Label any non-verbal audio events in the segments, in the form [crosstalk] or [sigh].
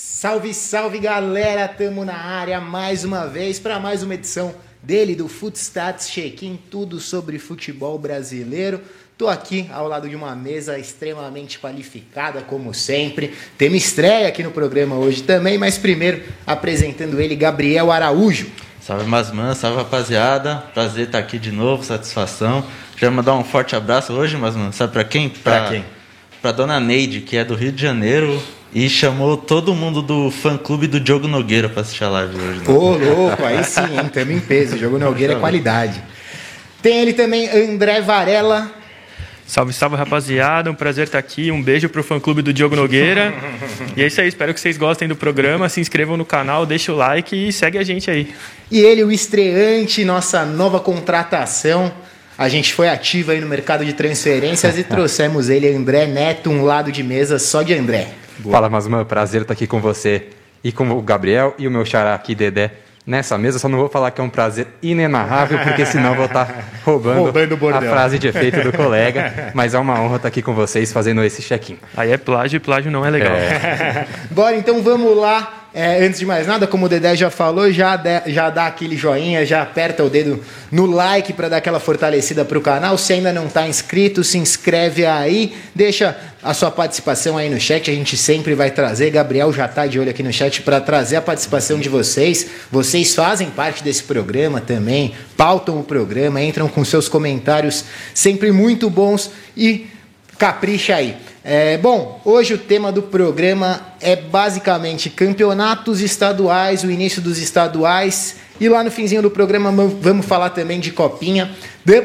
Salve, salve galera, tamo na área mais uma vez para mais uma edição dele do Footstats Check-in, tudo sobre futebol brasileiro. Tô aqui ao lado de uma mesa extremamente qualificada, como sempre. Temos estreia aqui no programa hoje também, mas primeiro apresentando ele, Gabriel Araújo. Salve Masman, salve rapaziada. Prazer estar aqui de novo, satisfação. Já mandar um forte abraço hoje, Masman. Sabe para quem? Pra quem? Pra dona Neide, que é do Rio de Janeiro, e chamou todo mundo do fã-clube do Diogo Nogueira para assistir a live hoje. Né? Ô, louco, aí sim, hein? Tamo em peso. Diogo Nogueira é qualidade. Tem ele também, André Varela. Salve, salve, rapaziada. Um prazer estar aqui. Um beijo pro fã-clube do Diogo Nogueira. e é isso aí. Espero que vocês gostem do programa. Se inscrevam no canal, deixa o like e segue a gente aí. E ele, o estreante, nossa nova contratação. A gente foi ativo aí no mercado de transferências e trouxemos ele, André Neto, um lado de mesa só de André. Boa. Fala, Masman, prazer estar aqui com você e com o Gabriel e o meu xará aqui, Dedé, nessa mesa. Só não vou falar que é um prazer inenarrável, porque senão vou estar [laughs] roubando, roubando a frase de efeito do colega. Mas é uma honra estar aqui com vocês fazendo esse check-in. Aí é plágio e plágio não é legal. É. [laughs] Bora, então vamos lá. É, antes de mais nada, como o Dedé já falou, já, de, já dá aquele joinha, já aperta o dedo no like para dar aquela fortalecida para o canal. Se ainda não está inscrito, se inscreve aí, deixa a sua participação aí no chat, a gente sempre vai trazer. Gabriel já está de olho aqui no chat para trazer a participação de vocês. Vocês fazem parte desse programa também, pautam o programa, entram com seus comentários sempre muito bons e capricha aí. É, bom, hoje o tema do programa é basicamente campeonatos estaduais, o início dos estaduais. E lá no finzinho do programa vamos falar também de copinha.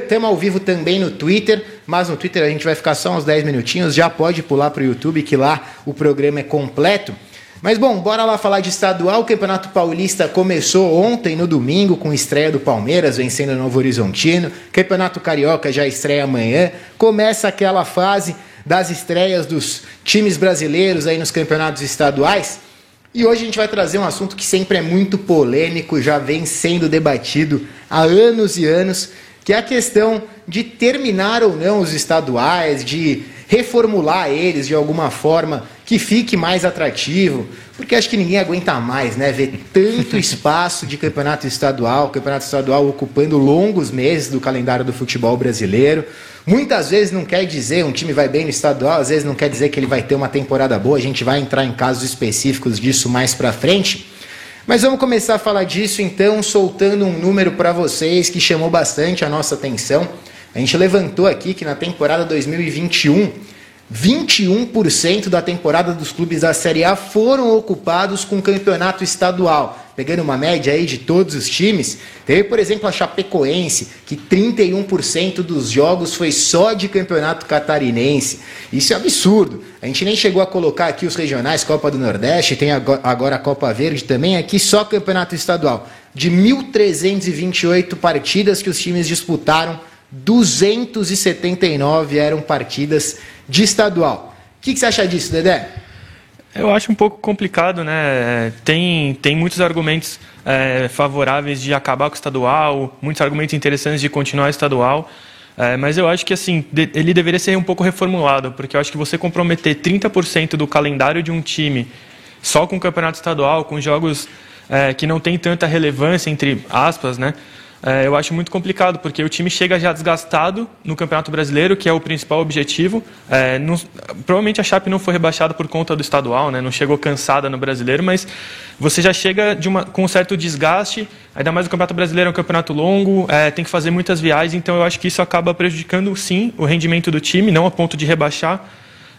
Temos ao vivo também no Twitter, mas no Twitter a gente vai ficar só uns 10 minutinhos. Já pode pular para o YouTube, que lá o programa é completo. Mas bom, bora lá falar de estadual. O Campeonato Paulista começou ontem, no domingo, com estreia do Palmeiras vencendo o Novo Horizontino. Campeonato Carioca já estreia amanhã. Começa aquela fase das estreias dos times brasileiros aí nos campeonatos estaduais. E hoje a gente vai trazer um assunto que sempre é muito polêmico, já vem sendo debatido há anos e anos, que é a questão de terminar ou não os estaduais, de reformular eles de alguma forma que fique mais atrativo, porque acho que ninguém aguenta mais, né? Ver tanto [laughs] espaço de campeonato estadual, campeonato estadual ocupando longos meses do calendário do futebol brasileiro. Muitas vezes não quer dizer um time vai bem no estadual, às vezes não quer dizer que ele vai ter uma temporada boa. A gente vai entrar em casos específicos disso mais para frente. Mas vamos começar a falar disso então, soltando um número para vocês que chamou bastante a nossa atenção. A gente levantou aqui que na temporada 2021 21% da temporada dos clubes da Série A foram ocupados com campeonato estadual. Pegando uma média aí de todos os times, teve, por exemplo, a Chapecoense, que 31% dos jogos foi só de campeonato catarinense. Isso é absurdo. A gente nem chegou a colocar aqui os regionais, Copa do Nordeste, tem agora a Copa Verde também, aqui só campeonato estadual. De 1.328 partidas que os times disputaram, 279 eram partidas de estadual. O que, que você acha disso, Dedé? Eu acho um pouco complicado, né? Tem, tem muitos argumentos é, favoráveis de acabar com o estadual, muitos argumentos interessantes de continuar estadual. É, mas eu acho que assim de, ele deveria ser um pouco reformulado, porque eu acho que você comprometer 30% do calendário de um time só com o campeonato estadual, com jogos é, que não tem tanta relevância, entre aspas, né? É, eu acho muito complicado, porque o time chega já desgastado no Campeonato Brasileiro, que é o principal objetivo. É, não, provavelmente a Chape não foi rebaixada por conta do estadual, né, não chegou cansada no Brasileiro, mas você já chega uma, com um certo desgaste, ainda mais o Campeonato Brasileiro é um campeonato longo, é, tem que fazer muitas viagens, então eu acho que isso acaba prejudicando, sim, o rendimento do time, não a ponto de rebaixar,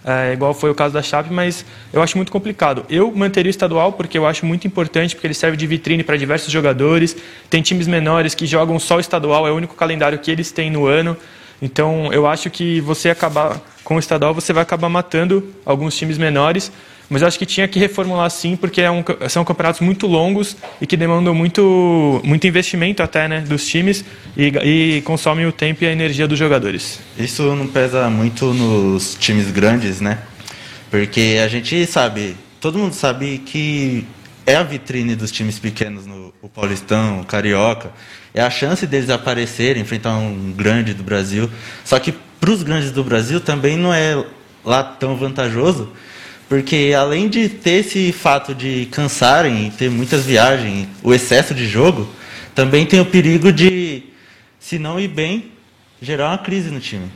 é, igual foi o caso da Chape, mas eu acho muito complicado. Eu manteria o estadual porque eu acho muito importante, porque ele serve de vitrine para diversos jogadores. Tem times menores que jogam só o estadual, é o único calendário que eles têm no ano. Então eu acho que você acabar com o estadual, você vai acabar matando alguns times menores. Mas eu acho que tinha que reformular sim, porque é um, são campeonatos muito longos e que demandam muito, muito investimento até né, dos times e, e consomem o tempo e a energia dos jogadores. Isso não pesa muito nos times grandes, né? Porque a gente sabe, todo mundo sabe que é a vitrine dos times pequenos no o Paulistão, o Carioca. É a chance deles aparecerem, enfrentar um grande do Brasil. Só que para os grandes do Brasil também não é lá tão vantajoso, Porque além de ter esse fato de cansarem, ter muitas viagens, o excesso de jogo, também tem o perigo de, se não ir bem, gerar uma crise no time.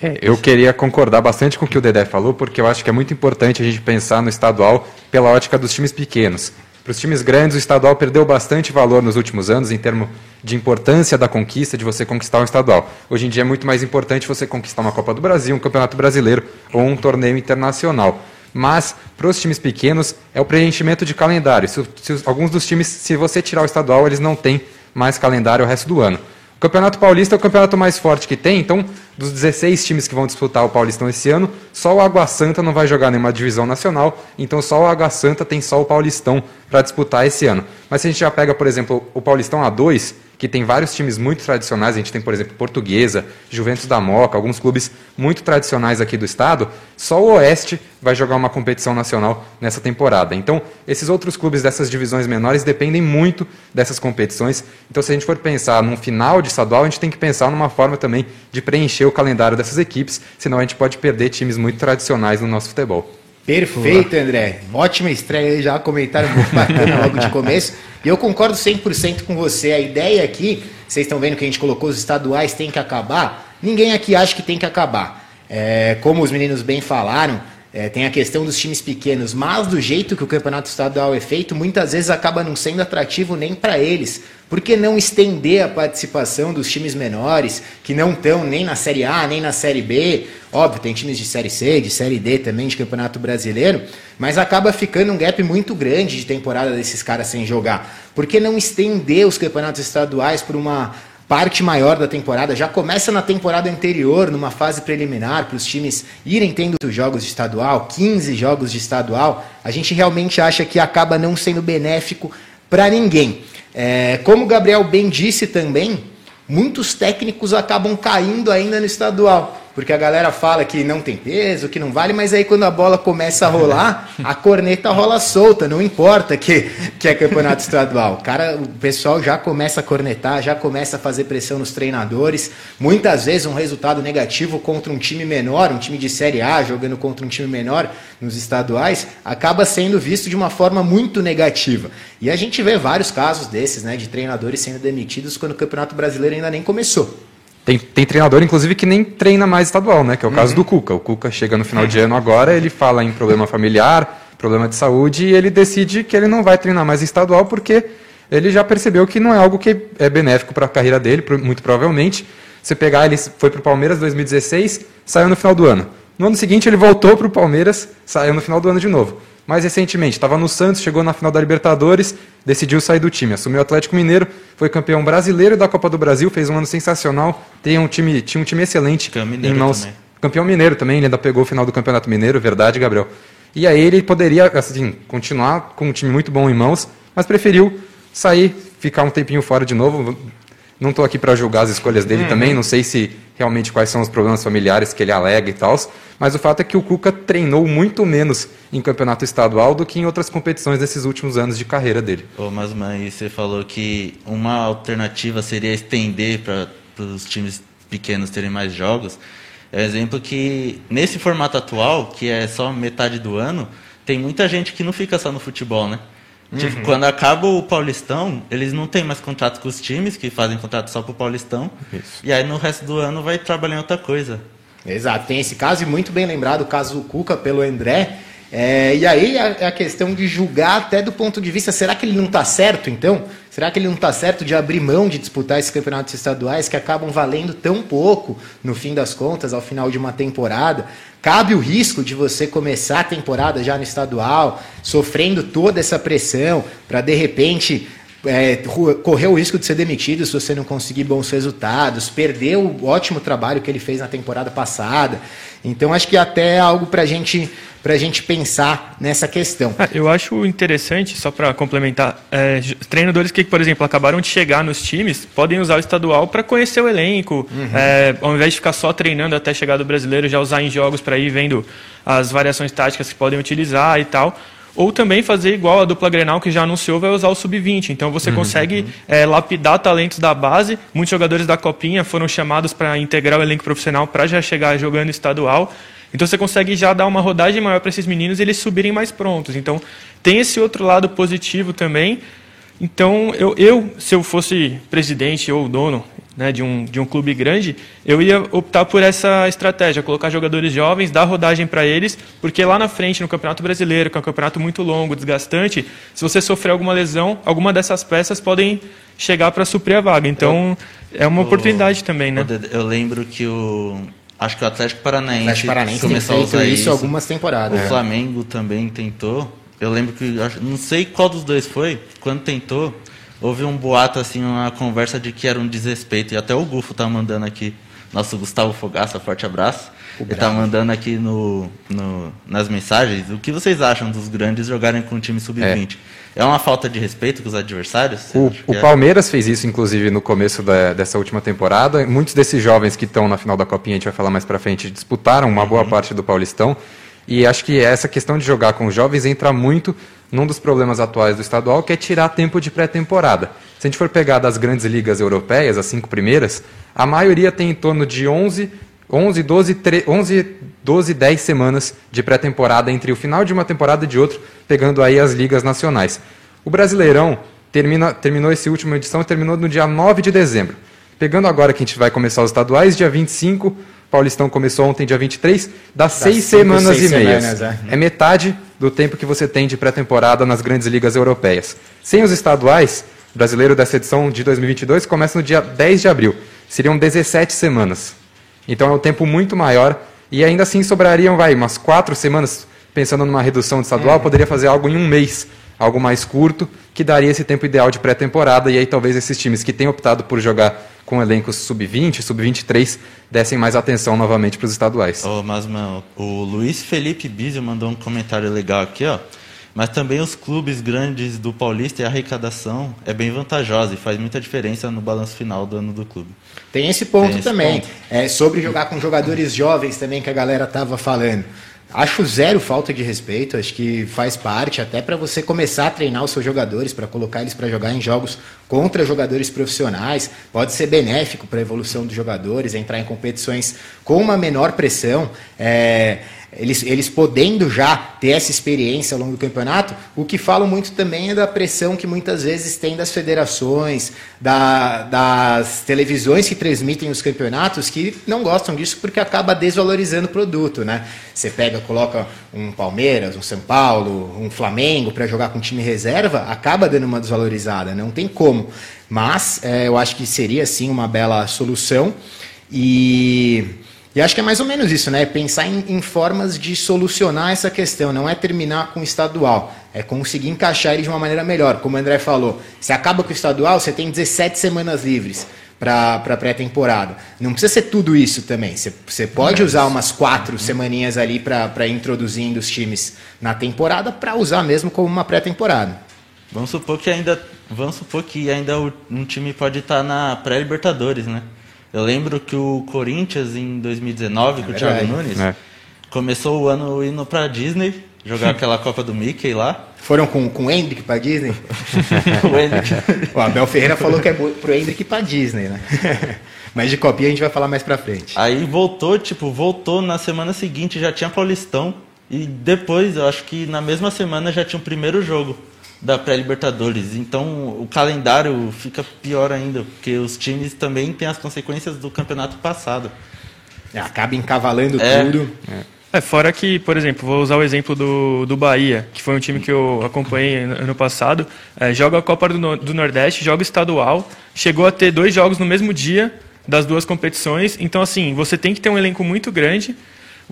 É, eu queria concordar bastante com o que o Dedé falou, porque eu acho que é muito importante a gente pensar no estadual pela ótica dos times pequenos. Para os times grandes, o estadual perdeu bastante valor nos últimos anos em termos de importância da conquista, de você conquistar um estadual. Hoje em dia é muito mais importante você conquistar uma Copa do Brasil, um Campeonato Brasileiro ou um torneio internacional. Mas, para os times pequenos, é o preenchimento de calendário. Se, se, alguns dos times, se você tirar o estadual, eles não têm mais calendário o resto do ano. O Campeonato Paulista é o campeonato mais forte que tem, então dos 16 times que vão disputar o Paulistão esse ano, só o Água Santa não vai jogar nenhuma divisão nacional, então só o Água Santa tem só o Paulistão para disputar esse ano. Mas se a gente já pega, por exemplo, o Paulistão A2, que tem vários times muito tradicionais, a gente tem, por exemplo, Portuguesa, Juventus da Moca, alguns clubes muito tradicionais aqui do estado, só o Oeste vai jogar uma competição nacional nessa temporada. Então, esses outros clubes dessas divisões menores dependem muito dessas competições. Então, se a gente for pensar num final de estadual, a gente tem que pensar numa forma também de preencher o calendário dessas equipes, senão a gente pode perder times muito tradicionais no nosso futebol. Perfeito, André. Ótima estreia aí, já comentário muito bacana logo de começo. E eu concordo 100% com você. A ideia aqui, vocês estão vendo que a gente colocou os estaduais tem que acabar. Ninguém aqui acha que tem que acabar. É, como os meninos bem falaram, é, tem a questão dos times pequenos, mas do jeito que o campeonato estadual é feito, muitas vezes acaba não sendo atrativo nem para eles. Por que não estender a participação dos times menores, que não estão nem na Série A, nem na Série B? Óbvio, tem times de Série C, de Série D também, de Campeonato Brasileiro, mas acaba ficando um gap muito grande de temporada desses caras sem jogar. Por que não estender os campeonatos estaduais por uma parte maior da temporada, já começa na temporada anterior, numa fase preliminar, para os times irem tendo jogos de estadual, 15 jogos de estadual, a gente realmente acha que acaba não sendo benéfico para ninguém. É, como o Gabriel bem disse também, muitos técnicos acabam caindo ainda no estadual porque a galera fala que não tem peso, que não vale, mas aí quando a bola começa a rolar, a corneta rola solta, não importa que, que é campeonato estadual. Cara, o pessoal já começa a cornetar, já começa a fazer pressão nos treinadores. Muitas vezes um resultado negativo contra um time menor, um time de Série A jogando contra um time menor nos estaduais, acaba sendo visto de uma forma muito negativa. E a gente vê vários casos desses, né, de treinadores sendo demitidos quando o Campeonato Brasileiro ainda nem começou. Tem, tem treinador, inclusive, que nem treina mais estadual, né? Que é o caso uhum. do Cuca. O Cuca chega no final de ano agora, ele fala em problema familiar, problema de saúde, e ele decide que ele não vai treinar mais estadual porque ele já percebeu que não é algo que é benéfico para a carreira dele, muito provavelmente. Você pegar, ele foi para o Palmeiras em 2016, saiu no final do ano. No ano seguinte, ele voltou para o Palmeiras, saiu no final do ano de novo. Mais recentemente, estava no Santos, chegou na final da Libertadores, decidiu sair do time, assumiu o Atlético Mineiro, foi campeão brasileiro da Copa do Brasil, fez um ano sensacional, tem um time, tinha um time excelente em mãos. Também. Campeão mineiro também, ele ainda pegou o final do Campeonato Mineiro, verdade, Gabriel. E aí ele poderia, assim, continuar com um time muito bom em mãos, mas preferiu sair, ficar um tempinho fora de novo, não estou aqui para julgar as escolhas dele uhum. também, não sei se realmente quais são os problemas familiares que ele alega e tal, mas o fato é que o Cuca treinou muito menos em campeonato estadual do que em outras competições nesses últimos anos de carreira dele. Mas mãe, você falou que uma alternativa seria estender para os times pequenos terem mais jogos. É exemplo que nesse formato atual, que é só metade do ano, tem muita gente que não fica só no futebol, né? Tipo, uhum. quando acaba o Paulistão, eles não têm mais contrato com os times, que fazem contrato só pro Paulistão. Isso. E aí no resto do ano vai trabalhar em outra coisa. Exato, tem esse caso, e muito bem lembrado, o caso do Cuca pelo André. É, e aí é a questão de julgar até do ponto de vista, será que ele não está certo então? Será que ele não está certo de abrir mão de disputar esses campeonatos estaduais que acabam valendo tão pouco no fim das contas, ao final de uma temporada? Cabe o risco de você começar a temporada já no estadual, sofrendo toda essa pressão, para de repente é, correr o risco de ser demitido se você não conseguir bons resultados, perder o ótimo trabalho que ele fez na temporada passada. Então acho que até é algo para gente, a gente pensar nessa questão. Ah, eu acho interessante, só para complementar, é, treinadores que, por exemplo, acabaram de chegar nos times podem usar o estadual para conhecer o elenco, uhum. é, ao invés de ficar só treinando até chegar do brasileiro, já usar em jogos para ir vendo as variações táticas que podem utilizar e tal. Ou também fazer igual a dupla Grenal que já anunciou, vai usar o sub-20. Então você uhum, consegue uhum. É, lapidar talentos da base. Muitos jogadores da Copinha foram chamados para integrar o elenco profissional para já chegar jogando estadual. Então você consegue já dar uma rodagem maior para esses meninos e eles subirem mais prontos. Então tem esse outro lado positivo também. Então eu, eu se eu fosse presidente ou dono né, de, um, de um clube grande, eu ia optar por essa estratégia, colocar jogadores jovens, dar rodagem para eles, porque lá na frente, no Campeonato Brasileiro, que é um campeonato muito longo, desgastante, se você sofrer alguma lesão, alguma dessas peças podem chegar para suprir a vaga. Então, é uma o, oportunidade também, né? Eu lembro que o acho que o Atlético Paranaense, Atlético Paranaense começou a usar isso, isso algumas temporadas. O é. Flamengo também tentou. Eu lembro que não sei qual dos dois foi, quando tentou, houve um boato, assim, uma conversa de que era um desrespeito. E até o Gufo tá mandando aqui, nosso Gustavo Fogaça, forte abraço. O Ele tá mandando aqui no, no, nas mensagens o que vocês acham dos grandes jogarem com o time sub-20. É. é. uma falta de respeito com os adversários? O, o é? Palmeiras fez isso, inclusive, no começo da, dessa última temporada. Muitos desses jovens que estão na final da Copinha, a gente vai falar mais pra frente, disputaram uma uhum. boa parte do Paulistão. E acho que essa questão de jogar com os jovens entra muito num dos problemas atuais do estadual, que é tirar tempo de pré-temporada. Se a gente for pegar das grandes ligas europeias, as cinco primeiras, a maioria tem em torno de 11, 11, 12, 3, 11 12, 10 semanas de pré-temporada entre o final de uma temporada e de outra, pegando aí as ligas nacionais. O Brasileirão termina, terminou essa última edição, terminou no dia 9 de dezembro. Pegando agora que a gente vai começar os estaduais, dia 25, Paulistão começou ontem, dia 23, dá seis semanas seis e meias. Semanas, é. é metade do tempo que você tem de pré-temporada nas grandes ligas europeias. Sem os estaduais, o brasileiro dessa edição de 2022 começa no dia 10 de abril. Seriam 17 semanas. Então é um tempo muito maior e ainda assim sobrariam, vai, umas quatro semanas, pensando numa redução de estadual, é. poderia fazer algo em um mês, algo mais curto, que daria esse tempo ideal de pré-temporada e aí talvez esses times que têm optado por jogar com elencos sub-20, sub-23, dessem mais atenção novamente para os estaduais. Oh, mas, mano, o Luiz Felipe Bizio mandou um comentário legal aqui, ó. Mas também os clubes grandes do Paulista e a arrecadação é bem vantajosa e faz muita diferença no balanço final do ano do clube. Tem esse ponto Tem esse também. Ponto. É, sobre jogar com jogadores jovens também que a galera tava falando. Acho zero falta de respeito, acho que faz parte até para você começar a treinar os seus jogadores, para colocar eles para jogar em jogos contra jogadores profissionais, pode ser benéfico para a evolução dos jogadores, entrar em competições com uma menor pressão. É, eles, eles podendo já ter essa experiência ao longo do campeonato, o que falam muito também é da pressão que muitas vezes tem das federações, da, das televisões que transmitem os campeonatos, que não gostam disso porque acaba desvalorizando o produto, né? Você pega, coloca um Palmeiras, um São Paulo, um Flamengo para jogar com time reserva, acaba dando uma desvalorizada, não tem como. Mas é, eu acho que seria sim uma bela solução e e acho que é mais ou menos isso, né? Pensar em, em, formas de solucionar essa questão, não é terminar com o estadual, é conseguir encaixar ele de uma maneira melhor. Como o André falou, se acaba com o estadual, você tem 17 semanas livres para pré-temporada. Não precisa ser tudo isso também. Você, você pode usar umas quatro semaninhas ali para introduzindo os times na temporada para usar mesmo como uma pré-temporada. Vamos supor que ainda, vamos supor que ainda um time pode estar na pré-libertadores, né? Eu lembro que o Corinthians, em 2019, é com o Thiago Nunes, é. começou o ano indo pra Disney, jogar [laughs] aquela Copa do Mickey lá. Foram com, com o Hendrick pra Disney? [laughs] o, Hendrick. o Abel Ferreira falou que é pro Hendrick pra Disney, né? [laughs] Mas de copinha a gente vai falar mais pra frente. Aí voltou, tipo, voltou na semana seguinte, já tinha Paulistão. E depois, eu acho que na mesma semana já tinha o primeiro jogo da pré-Libertadores. Então o calendário fica pior ainda, porque os times também têm as consequências do campeonato passado. É, acaba encavalando é. tudo. É. é. fora que, por exemplo, vou usar o exemplo do, do Bahia, que foi um time que eu acompanhei ano passado. É, joga a Copa do, do Nordeste, joga estadual, chegou a ter dois jogos no mesmo dia das duas competições. Então, assim, você tem que ter um elenco muito grande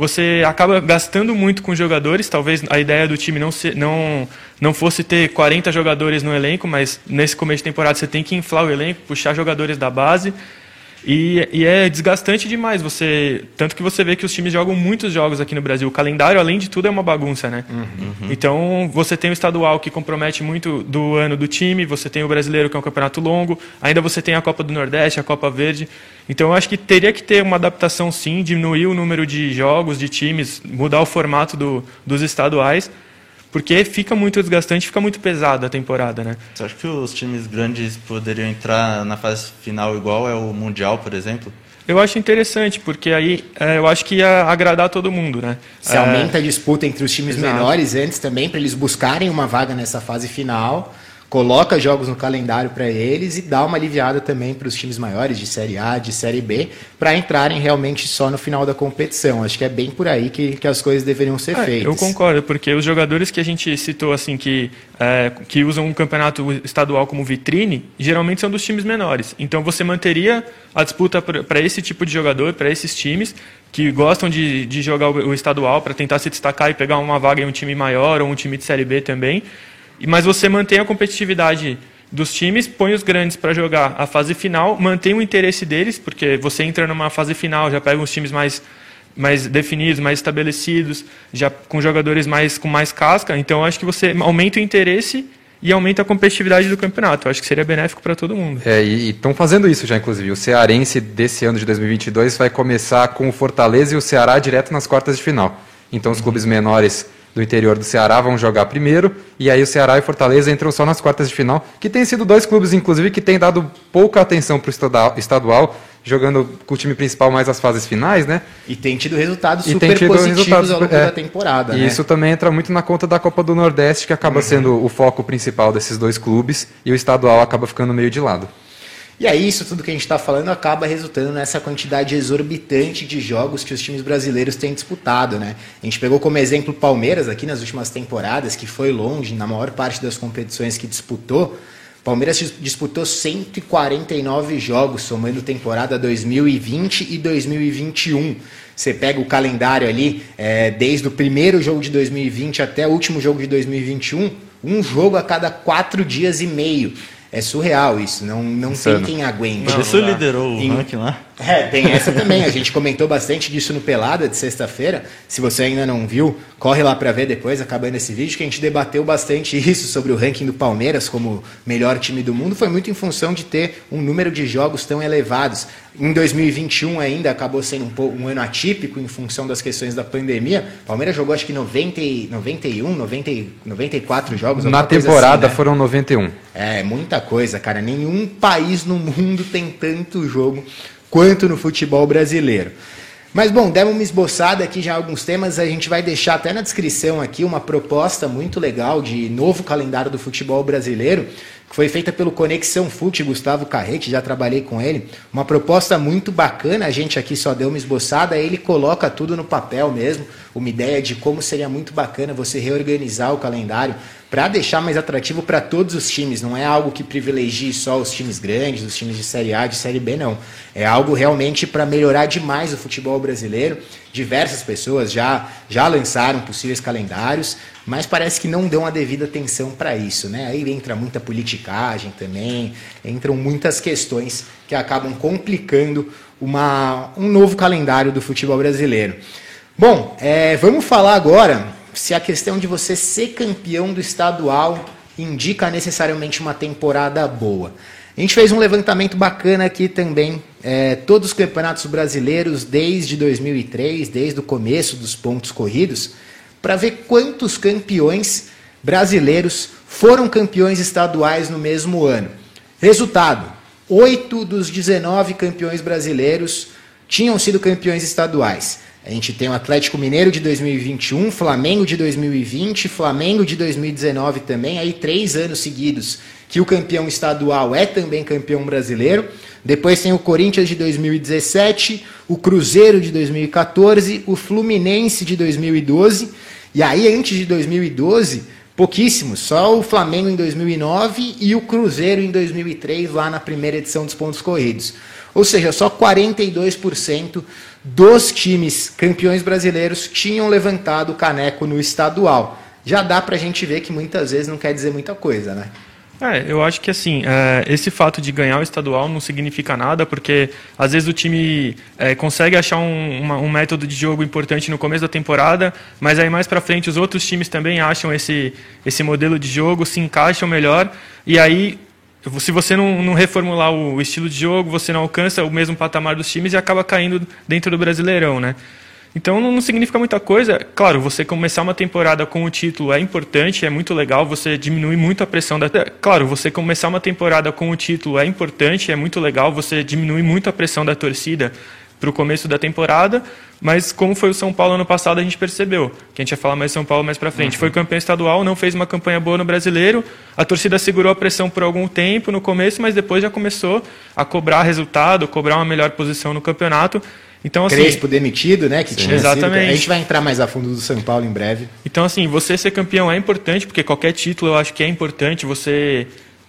você acaba gastando muito com jogadores. Talvez a ideia do time não, se, não, não fosse ter 40 jogadores no elenco, mas nesse começo de temporada você tem que inflar o elenco, puxar jogadores da base. E, e, é desgastante demais. Você tanto que você vê que os times jogam muitos jogos aqui no Brasil. O calendário, além de tudo, é uma bagunça, né? Uhum. Então você tem o estadual que compromete muito do ano do time. Você tem o brasileiro que é um campeonato longo. Ainda você tem a Copa do Nordeste, a Copa Verde. Então eu acho que teria que ter uma adaptação, sim, diminuir o número de jogos, de times, mudar o formato do, dos estaduais porque fica muito desgastante, fica muito pesada a temporada, né? Você acha que os times grandes poderiam entrar na fase final igual é o Mundial, por exemplo? Eu acho interessante, porque aí é, eu acho que ia agradar todo mundo, né? Se é... aumenta a disputa entre os times Exato. menores antes também, para eles buscarem uma vaga nessa fase final coloca jogos no calendário para eles e dá uma aliviada também para os times maiores de Série A, de Série B, para entrarem realmente só no final da competição. Acho que é bem por aí que, que as coisas deveriam ser é, feitas. Eu concordo, porque os jogadores que a gente citou assim que, é, que usam um campeonato estadual como vitrine, geralmente são dos times menores. Então você manteria a disputa para esse tipo de jogador, para esses times, que gostam de, de jogar o, o estadual para tentar se destacar e pegar uma vaga em um time maior ou um time de Série B também. Mas você mantém a competitividade dos times, põe os grandes para jogar a fase final, mantém o interesse deles, porque você entra numa fase final, já pega uns times mais mais definidos, mais estabelecidos, já com jogadores mais com mais casca, então acho que você aumenta o interesse e aumenta a competitividade do campeonato. acho que seria benéfico para todo mundo. É, e estão fazendo isso já, inclusive. O Cearense desse ano de 2022 vai começar com o Fortaleza e o Ceará direto nas quartas de final. Então, os uhum. clubes menores do interior do Ceará vão jogar primeiro, e aí o Ceará e Fortaleza entram só nas quartas de final, que tem sido dois clubes, inclusive, que têm dado pouca atenção para o estadual, jogando com o time principal mais as fases finais, né? E tem tido resultados e super tido positivos resultados, ao longo é, da temporada. E né? isso também entra muito na conta da Copa do Nordeste, que acaba uhum. sendo o foco principal desses dois clubes, e o estadual acaba ficando meio de lado. E aí, isso tudo que a gente está falando acaba resultando nessa quantidade exorbitante de jogos que os times brasileiros têm disputado, né? A gente pegou como exemplo o Palmeiras aqui nas últimas temporadas, que foi longe na maior parte das competições que disputou. Palmeiras disputou 149 jogos, somando temporada 2020 e 2021. Você pega o calendário ali, é, desde o primeiro jogo de 2020 até o último jogo de 2021, um jogo a cada quatro dias e meio. É surreal isso, não, não tem quem aguente. Por isso liderou o ranking lá. É, tem essa também. A gente comentou bastante disso no Pelada de sexta-feira. Se você ainda não viu, corre lá para ver depois, acabando esse vídeo, que a gente debateu bastante [laughs] isso sobre o ranking do Palmeiras como melhor time do mundo. Foi muito em função de ter um número de jogos tão elevados. Em 2021 ainda acabou sendo um, pouco, um ano atípico em função das questões da pandemia. O Palmeiras jogou acho que 90, 91, 90, 94 jogos. Na temporada assim, né? foram 91. É, muita coisa, cara. Nenhum país no mundo tem tanto jogo quanto no futebol brasileiro. Mas bom, demos uma esboçada aqui já alguns temas, a gente vai deixar até na descrição aqui uma proposta muito legal de novo calendário do futebol brasileiro, que foi feita pelo Conexão Fute, Gustavo Carrete, já trabalhei com ele. Uma proposta muito bacana, a gente aqui só deu uma esboçada, ele coloca tudo no papel mesmo, uma ideia de como seria muito bacana você reorganizar o calendário para deixar mais atrativo para todos os times. Não é algo que privilegie só os times grandes, os times de Série A, de Série B, não. É algo realmente para melhorar demais o futebol brasileiro. Diversas pessoas já, já lançaram possíveis calendários, mas parece que não dão a devida atenção para isso. Né? Aí entra muita politicagem também, entram muitas questões que acabam complicando uma, um novo calendário do futebol brasileiro. Bom, é, vamos falar agora se a questão de você ser campeão do estadual indica necessariamente uma temporada boa. A gente fez um levantamento bacana aqui também, é, todos os campeonatos brasileiros desde 2003, desde o começo dos pontos corridos, para ver quantos campeões brasileiros foram campeões estaduais no mesmo ano. Resultado: 8 dos 19 campeões brasileiros tinham sido campeões estaduais. A gente tem o Atlético Mineiro de 2021, Flamengo de 2020, Flamengo de 2019 também, aí três anos seguidos que o campeão estadual é também campeão brasileiro. Depois tem o Corinthians de 2017, o Cruzeiro de 2014, o Fluminense de 2012. E aí, antes de 2012, pouquíssimos. Só o Flamengo em 2009 e o Cruzeiro em 2003, lá na primeira edição dos pontos corridos. Ou seja, só 42% dos times campeões brasileiros tinham levantado o caneco no estadual. Já dá para a gente ver que muitas vezes não quer dizer muita coisa, né? É, eu acho que assim, é, esse fato de ganhar o estadual não significa nada, porque às vezes o time é, consegue achar um, uma, um, método de jogo importante no começo da temporada, mas aí mais para frente os outros times também acham esse, esse modelo de jogo, se encaixam melhor, e aí se você não, não, reformular o estilo de jogo, você não alcança o mesmo patamar dos times e acaba caindo dentro do Brasileirão, né? Então não significa muita coisa. Claro, você começar uma temporada com o título é importante, é muito legal, você diminui muito a pressão da. Claro, você começar uma temporada com o título é importante, é muito legal, você diminui muito a pressão da torcida para o começo da temporada, mas como foi o São Paulo ano passado, a gente percebeu, que a gente ia falar mais São Paulo mais para frente. Uhum. Foi campeão estadual, não fez uma campanha boa no brasileiro, a torcida segurou a pressão por algum tempo no começo, mas depois já começou a cobrar resultado, cobrar uma melhor posição no campeonato. Então, assim, Crespo demitido, né? Que tinha exatamente. Sido, a gente vai entrar mais a fundo do São Paulo em breve. Então, assim, você ser campeão é importante, porque qualquer título eu acho que é importante. Você,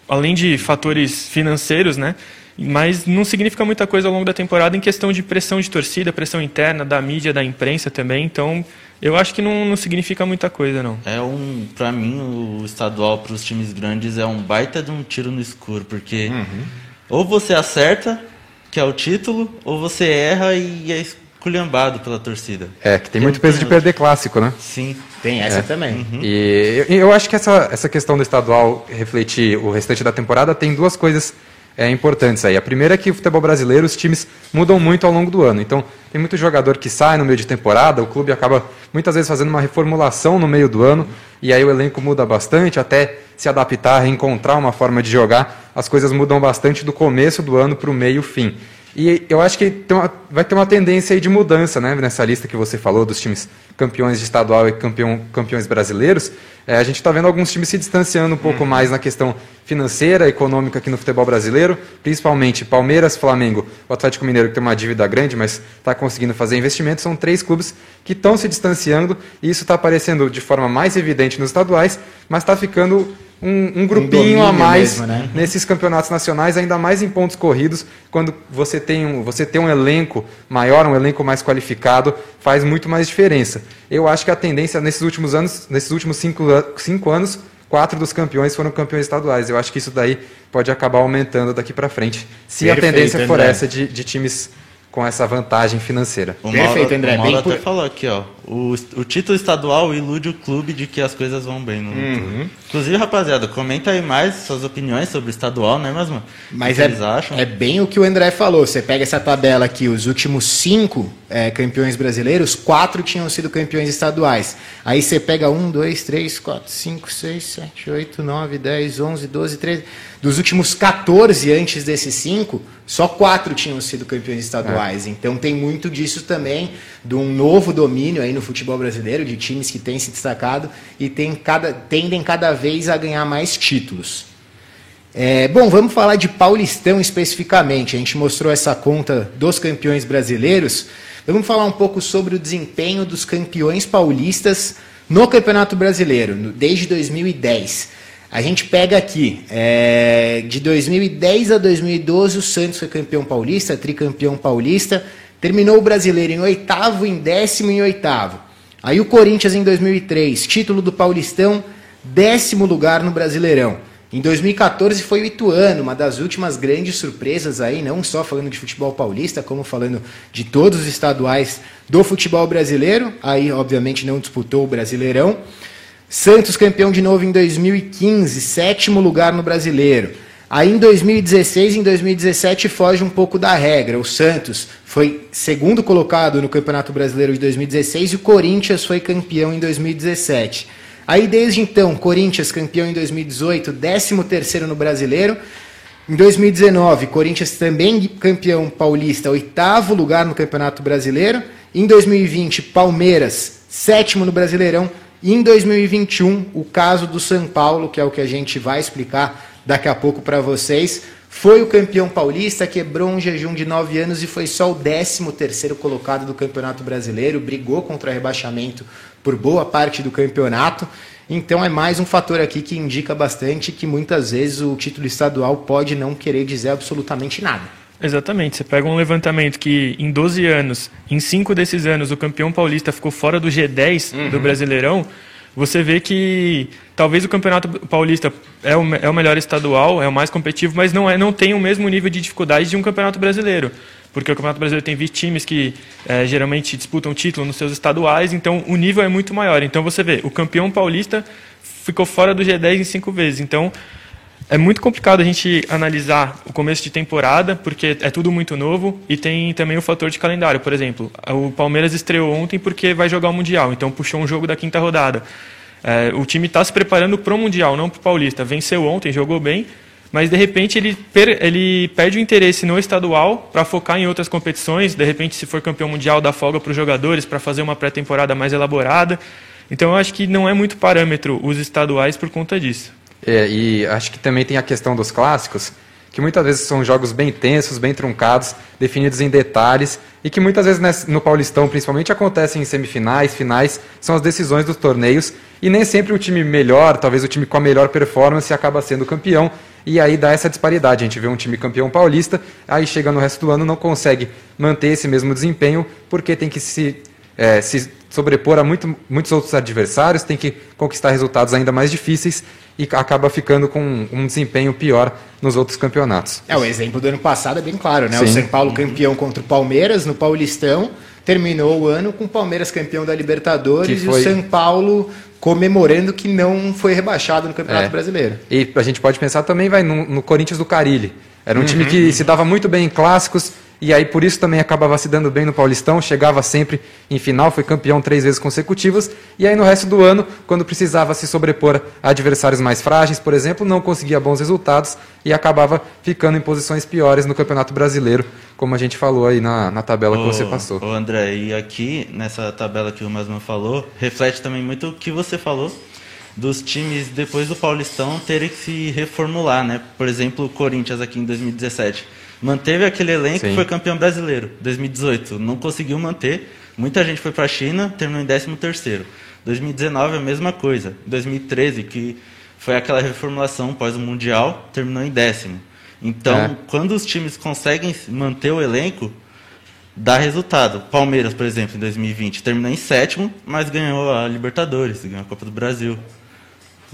além de fatores financeiros, né? Mas não significa muita coisa ao longo da temporada em questão de pressão de torcida, pressão interna, da mídia, da imprensa também. Então, eu acho que não, não significa muita coisa, não. É um, para mim, o estadual para os times grandes é um baita de um tiro no escuro, porque uhum. ou você acerta que é o título, ou você erra e é esculhambado pela torcida. É, que tem, muito peso de perder clássico, né? Sim. Tem essa é. também. Uhum. E eu, eu, acho que essa, essa questão do estadual refletir o restante da temporada tem duas coisas é, importantes aí. A primeira é que o futebol brasileiro, os times mudam muito ao longo do ano. Então, tem muito jogador que sai no meio de temporada, o clube acaba muitas vezes fazendo uma reformulação no meio do ano, e aí o elenco muda bastante, até se adaptar, reencontrar uma forma de jogar, as coisas mudam bastante do começo do ano para o meio fim. E eu acho que uma, vai ter uma tendência aí de mudança né, nessa lista que você falou dos times campeões de estadual e campeão, campeões brasileiros. É, a gente está vendo alguns times se distanciando um pouco uhum. mais na questão financeira, econômica aqui no futebol brasileiro, principalmente Palmeiras, Flamengo, o Atlético Mineiro, que tem uma dívida grande, mas está conseguindo fazer investimentos. São três clubes que estão se distanciando e isso está aparecendo de forma mais evidente nos estaduais, mas está ficando um, um grupinho um a mais mesmo, né? nesses campeonatos nacionais, ainda mais em pontos corridos, quando você tem, um, você tem um elenco maior, um elenco mais qualificado, faz muito mais diferença. Eu acho que a tendência nesses últimos anos, nesses últimos cinco, cinco anos, quatro dos campeões foram campeões estaduais. Eu acho que isso daí pode acabar aumentando daqui para frente, se Perfeito, a tendência for essa de, de times com essa vantagem financeira. O Perfeito, André. O Mauro até falou aqui, ó. O, o título estadual ilude o clube de que as coisas vão bem no uhum. Inclusive, rapaziada, comenta aí mais suas opiniões sobre o estadual, né, mas, mano? Mas é, acham? é bem o que o André falou. Você pega essa tabela aqui, os últimos cinco é, campeões brasileiros, quatro tinham sido campeões estaduais. Aí você pega um, dois, três, quatro, cinco, seis, sete, oito, nove, dez, onze, doze, treze. Dos últimos 14 antes desses cinco, só quatro tinham sido campeões estaduais. É. Então tem muito disso também, de um novo domínio aí no futebol brasileiro, de times que têm se destacado e tem cada, tendem cada vez a ganhar mais títulos. É, bom, vamos falar de Paulistão especificamente. A gente mostrou essa conta dos campeões brasileiros. Vamos falar um pouco sobre o desempenho dos campeões paulistas no Campeonato Brasileiro, desde 2010. A gente pega aqui, é, de 2010 a 2012, o Santos foi campeão paulista, tricampeão paulista, terminou o brasileiro em oitavo, em décimo e em oitavo. Aí o Corinthians em 2003, título do Paulistão, décimo lugar no Brasileirão. Em 2014 foi o Ituano, uma das últimas grandes surpresas aí, não só falando de futebol paulista, como falando de todos os estaduais do futebol brasileiro. Aí, obviamente, não disputou o Brasileirão. Santos campeão de novo em 2015, sétimo lugar no Brasileiro. Aí em 2016 e em 2017 foge um pouco da regra. O Santos foi segundo colocado no Campeonato Brasileiro de 2016 e o Corinthians foi campeão em 2017. Aí desde então, Corinthians campeão em 2018, 13 terceiro no Brasileiro. Em 2019, Corinthians também campeão paulista, oitavo lugar no Campeonato Brasileiro. Em 2020, Palmeiras, sétimo no Brasileirão. E em 2021, o caso do São Paulo, que é o que a gente vai explicar daqui a pouco para vocês, foi o campeão paulista, quebrou um jejum de nove anos e foi só o 13 terceiro colocado do Campeonato Brasileiro, brigou contra rebaixamento por boa parte do campeonato. Então é mais um fator aqui que indica bastante que muitas vezes o título estadual pode não querer dizer absolutamente nada. Exatamente. Você pega um levantamento que em 12 anos, em 5 desses anos, o campeão paulista ficou fora do G10 uhum. do Brasileirão. Você vê que talvez o Campeonato Paulista é o, é o melhor estadual, é o mais competitivo, mas não, é, não tem o mesmo nível de dificuldade de um Campeonato Brasileiro. Porque o Campeonato Brasileiro tem 20 times que é, geralmente disputam título nos seus estaduais, então o nível é muito maior. Então você vê, o campeão paulista ficou fora do G10 em cinco vezes. Então É muito complicado a gente analisar o começo de temporada, porque é tudo muito novo e tem também o fator de calendário. Por exemplo, o Palmeiras estreou ontem porque vai jogar o Mundial, então puxou um jogo da quinta rodada. É, o time está se preparando para o Mundial, não para o Paulista. Venceu ontem, jogou bem, mas de repente ele, per, ele perde o interesse no estadual para focar em outras competições. De repente, se for campeão mundial, dá folga para os jogadores para fazer uma pré-temporada mais elaborada. Então, eu acho que não é muito parâmetro os estaduais por conta disso. É, e acho que também tem a questão dos clássicos, que muitas vezes são jogos bem tensos, bem truncados, definidos em detalhes, e que muitas vezes no Paulistão, principalmente, acontecem em semifinais, finais, são as decisões dos torneios, e nem sempre o time melhor, talvez o time com a melhor performance, acaba sendo campeão, e aí dá essa disparidade. A gente vê um time campeão paulista, aí chega no resto do ano não consegue manter esse mesmo desempenho, porque tem que se, é, se sobrepor a muito, muitos outros adversários, tem que conquistar resultados ainda mais difíceis e acaba ficando com um desempenho pior nos outros campeonatos. É, o exemplo do ano passado é bem claro, né? Sim. O São Paulo campeão contra o Palmeiras no Paulistão, terminou o ano com o Palmeiras campeão da Libertadores foi... e o São Paulo comemorando que não foi rebaixado no Campeonato é. Brasileiro. E a gente pode pensar também vai no, no Corinthians do Carilli. Era um uhum. time que se dava muito bem em clássicos, e aí por isso também acabava se dando bem no Paulistão, chegava sempre em final, foi campeão três vezes consecutivas, e aí no resto do ano, quando precisava se sobrepor a adversários mais frágeis, por exemplo, não conseguia bons resultados e acabava ficando em posições piores no Campeonato Brasileiro, como a gente falou aí na, na tabela que você passou. Ô André, e aqui nessa tabela que o Masman falou, reflete também muito o que você falou dos times depois do Paulistão terem que se reformular, né? Por exemplo, o Corinthians aqui em 2017 manteve aquele elenco e foi campeão brasileiro. 2018 não conseguiu manter. Muita gente foi para a China, terminou em 13 terceiro. 2019 a mesma coisa. 2013 que foi aquela reformulação pós o mundial, terminou em décimo. Então, é. quando os times conseguem manter o elenco, dá resultado. Palmeiras, por exemplo, em 2020 terminou em sétimo, mas ganhou a Libertadores, ganhou a Copa do Brasil.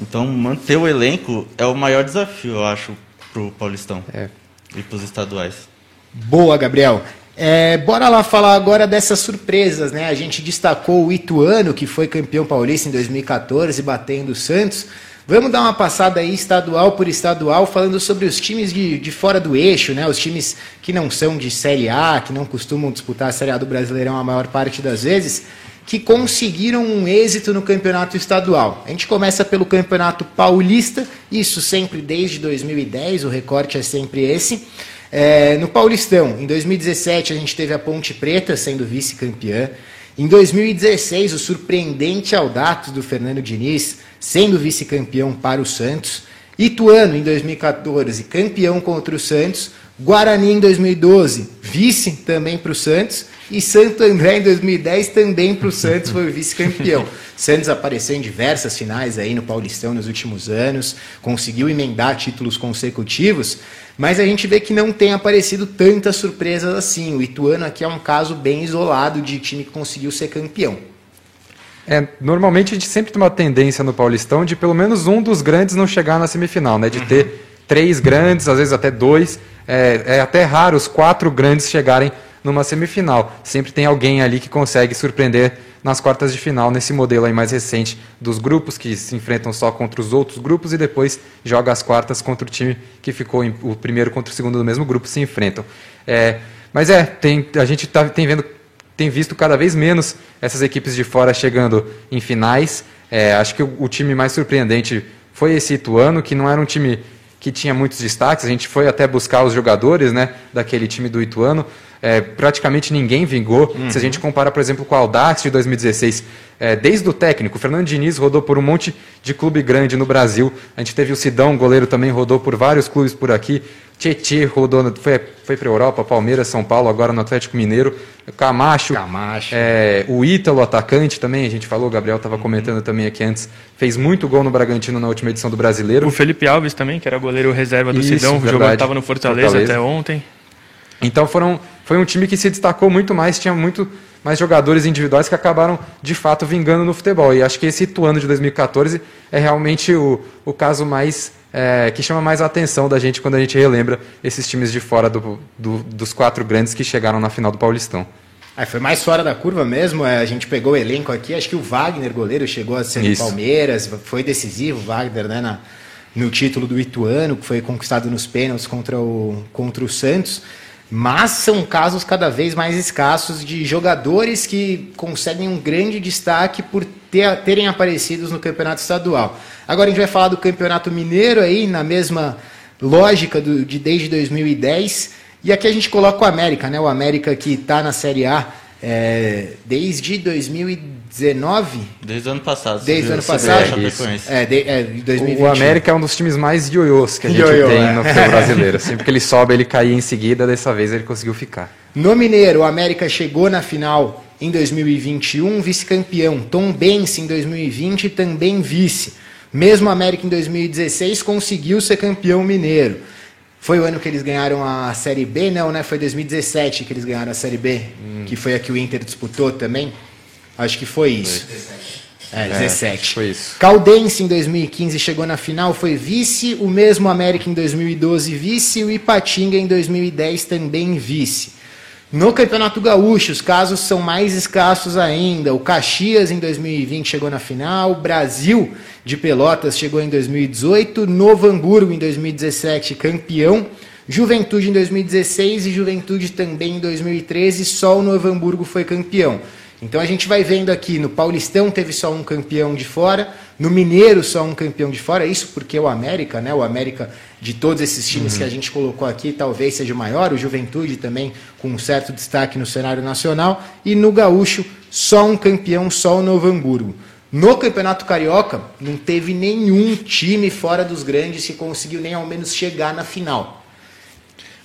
Então, manter o elenco é o maior desafio, eu acho, para o Paulistão. É. E para os estaduais. Boa, Gabriel. É, bora lá falar agora dessas surpresas, né? A gente destacou o Ituano, que foi campeão paulista em 2014, batendo o Santos. Vamos dar uma passada aí estadual por estadual, falando sobre os times de, de fora do eixo, né? Os times que não são de Série A, que não costumam disputar a Série A do Brasileirão a maior parte das vezes, que conseguiram um êxito no campeonato estadual. A gente começa pelo campeonato paulista, isso sempre desde 2010, o recorte é sempre esse. É, no Paulistão, em 2017, a gente teve a Ponte Preta sendo vice-campeã. Em 2016, o surpreendente Audatos do Fernando Diniz sendo vice-campeão para o Santos. Ituano, em 2014, campeão contra o Santos. Guarani, em 2012, vice também para o Santos. E Santo André, em 2010, também para o Santos, foi vice-campeão. [laughs] Santos apareceu em diversas finais aí no Paulistão nos últimos anos, conseguiu emendar títulos consecutivos. Mas a gente vê que não tem aparecido tantas surpresas assim. O Ituano aqui é um caso bem isolado de time que conseguiu ser campeão. É, normalmente a gente sempre tem uma tendência no Paulistão de pelo menos um dos grandes não chegar na semifinal, né? De uhum. ter três grandes, às vezes até dois. É, é, até raro os quatro grandes chegarem numa semifinal. Sempre tem alguém ali que consegue surpreender nas quartas de final, nesse modelo aí mais recente dos grupos que se enfrentam só contra os outros grupos e depois joga as quartas contra o time que ficou em, o primeiro contra o segundo do mesmo grupo se enfrentam. É, mas é, tem, a gente tá, tem, vendo, tem visto cada vez menos essas equipes de fora chegando em finais. É, acho que o, o time mais surpreendente foi esse Ituano, que não era um time que tinha muitos destaques. A gente foi até buscar os jogadores né, daquele time do Ituano é, praticamente ninguém vingou. Uhum. Se a gente compara, por exemplo, com o Audax de 2016, é, desde o técnico, o Fernando Diniz rodou por um monte de clube grande no Brasil. A gente teve o Sidão, goleiro também rodou por vários clubes por aqui. Tietê rodou, foi, foi para a Europa, Palmeiras, São Paulo, agora no Atlético Mineiro. Camacho, Camacho. É, o Ítalo, atacante também, a gente falou, o Gabriel estava uhum. comentando também aqui antes, fez muito gol no Bragantino na última edição do Brasileiro. O Felipe Alves também, que era goleiro reserva do Isso, Sidão, estava no Fortaleza, Fortaleza até ontem. Então foram, foi um time que se destacou muito mais, tinha muito mais jogadores individuais que acabaram de fato vingando no futebol. E acho que esse Ituano de 2014 é realmente o, o caso mais é, que chama mais a atenção da gente quando a gente relembra esses times de fora do, do, dos quatro grandes que chegaram na final do Paulistão. Aí foi mais fora da curva mesmo. É, a gente pegou o elenco aqui. Acho que o Wagner, goleiro, chegou a ser no Palmeiras, foi decisivo, o Wagner, né, na, no título do Ituano, que foi conquistado nos pênaltis contra o, contra o Santos. Mas são casos cada vez mais escassos de jogadores que conseguem um grande destaque por ter, terem aparecido no campeonato estadual. Agora a gente vai falar do campeonato mineiro aí, na mesma lógica do, de desde 2010. E aqui a gente coloca o América, né? O América que está na Série A é, desde 2019. Desde o ano passado. Desde o ano passado. É, de, é, 2020. O América é um dos times mais ioiôs que a gente Ioiô, tem é. no futebol [laughs] brasileiro. Sempre que ele sobe, ele cai em seguida. Dessa vez ele conseguiu ficar. No Mineiro, o América chegou na final em 2021, vice-campeão. Tom Bense em 2020 também vice. Mesmo o América em 2016 conseguiu ser campeão mineiro. Foi o ano que eles ganharam a Série B? Não, né? Foi 2017 que eles ganharam a Série B, hum. que foi a que o Inter disputou também. Acho que foi isso. Foi. É, 17. É, foi isso. Caldense em 2015 chegou na final, foi vice. O mesmo América em 2012 vice. O Ipatinga em 2010 também vice. No Campeonato Gaúcho, os casos são mais escassos ainda. O Caxias em 2020 chegou na final, o Brasil de Pelotas chegou em 2018, Novo Hamburgo em 2017 campeão, Juventude em 2016 e Juventude também em 2013, só o Novo Hamburgo foi campeão. Então a gente vai vendo aqui, no Paulistão teve só um campeão de fora, no Mineiro só um campeão de fora, isso porque o América, né? O América de todos esses times uhum. que a gente colocou aqui, talvez seja o maior, o Juventude também com um certo destaque no cenário nacional, e no Gaúcho só um campeão, só o Novo Hamburgo. No Campeonato Carioca, não teve nenhum time fora dos grandes que conseguiu nem ao menos chegar na final.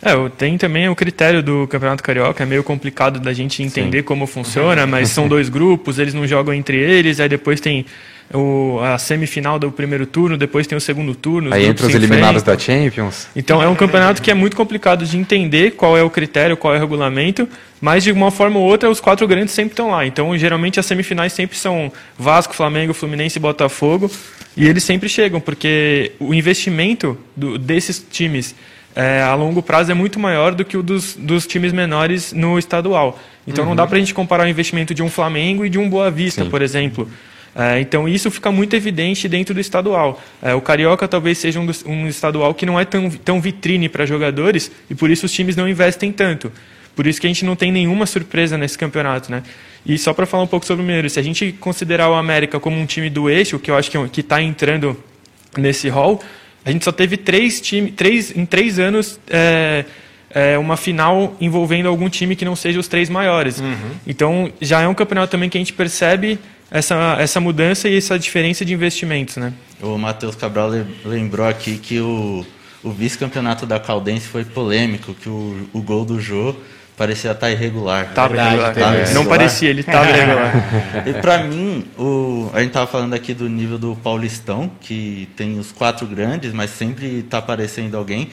É, tem também o critério do Campeonato Carioca, é meio complicado da gente entender Sim. como funciona, mas são dois [laughs] grupos, eles não jogam entre eles, aí depois tem o, a semifinal do primeiro turno, depois tem o segundo turno. Aí entre os eliminados da Champions. Então é um campeonato que é muito complicado de entender qual é o critério, qual é o regulamento, mas de uma forma ou outra os quatro grandes sempre estão lá. Então geralmente as semifinais sempre são Vasco, Flamengo, Fluminense e Botafogo, e eles sempre chegam, porque o investimento do, desses times é, a longo prazo é muito maior do que o dos, dos times menores no estadual. Então uhum. não dá para a gente comparar o investimento de um Flamengo e de um Boa Vista, Sim. por exemplo. É, então isso fica muito evidente dentro do estadual. É, o Carioca talvez seja um, dos, um estadual que não é tão, tão vitrine para jogadores e por isso os times não investem tanto. Por isso que a gente não tem nenhuma surpresa nesse campeonato, né? E só para falar um pouco sobre o Mineiro, se a gente considerar o América como um time do eixo, que eu acho que está entrando nesse hall, a gente só teve três times, três, em três anos, é, é, uma final envolvendo algum time que não seja os três maiores. Uhum. Então, já é um campeonato também que a gente percebe essa, essa mudança e essa diferença de investimentos, né? O Matheus Cabral lembrou aqui que o, o vice-campeonato da Caldense foi polêmico, que o, o gol do Jô parecia estar irregular. Tava irregular. Tava Não parecia, ele estava [laughs] irregular. e para mim, o, a gente estava falando aqui do nível do Paulistão, que tem os quatro grandes, mas sempre está aparecendo alguém.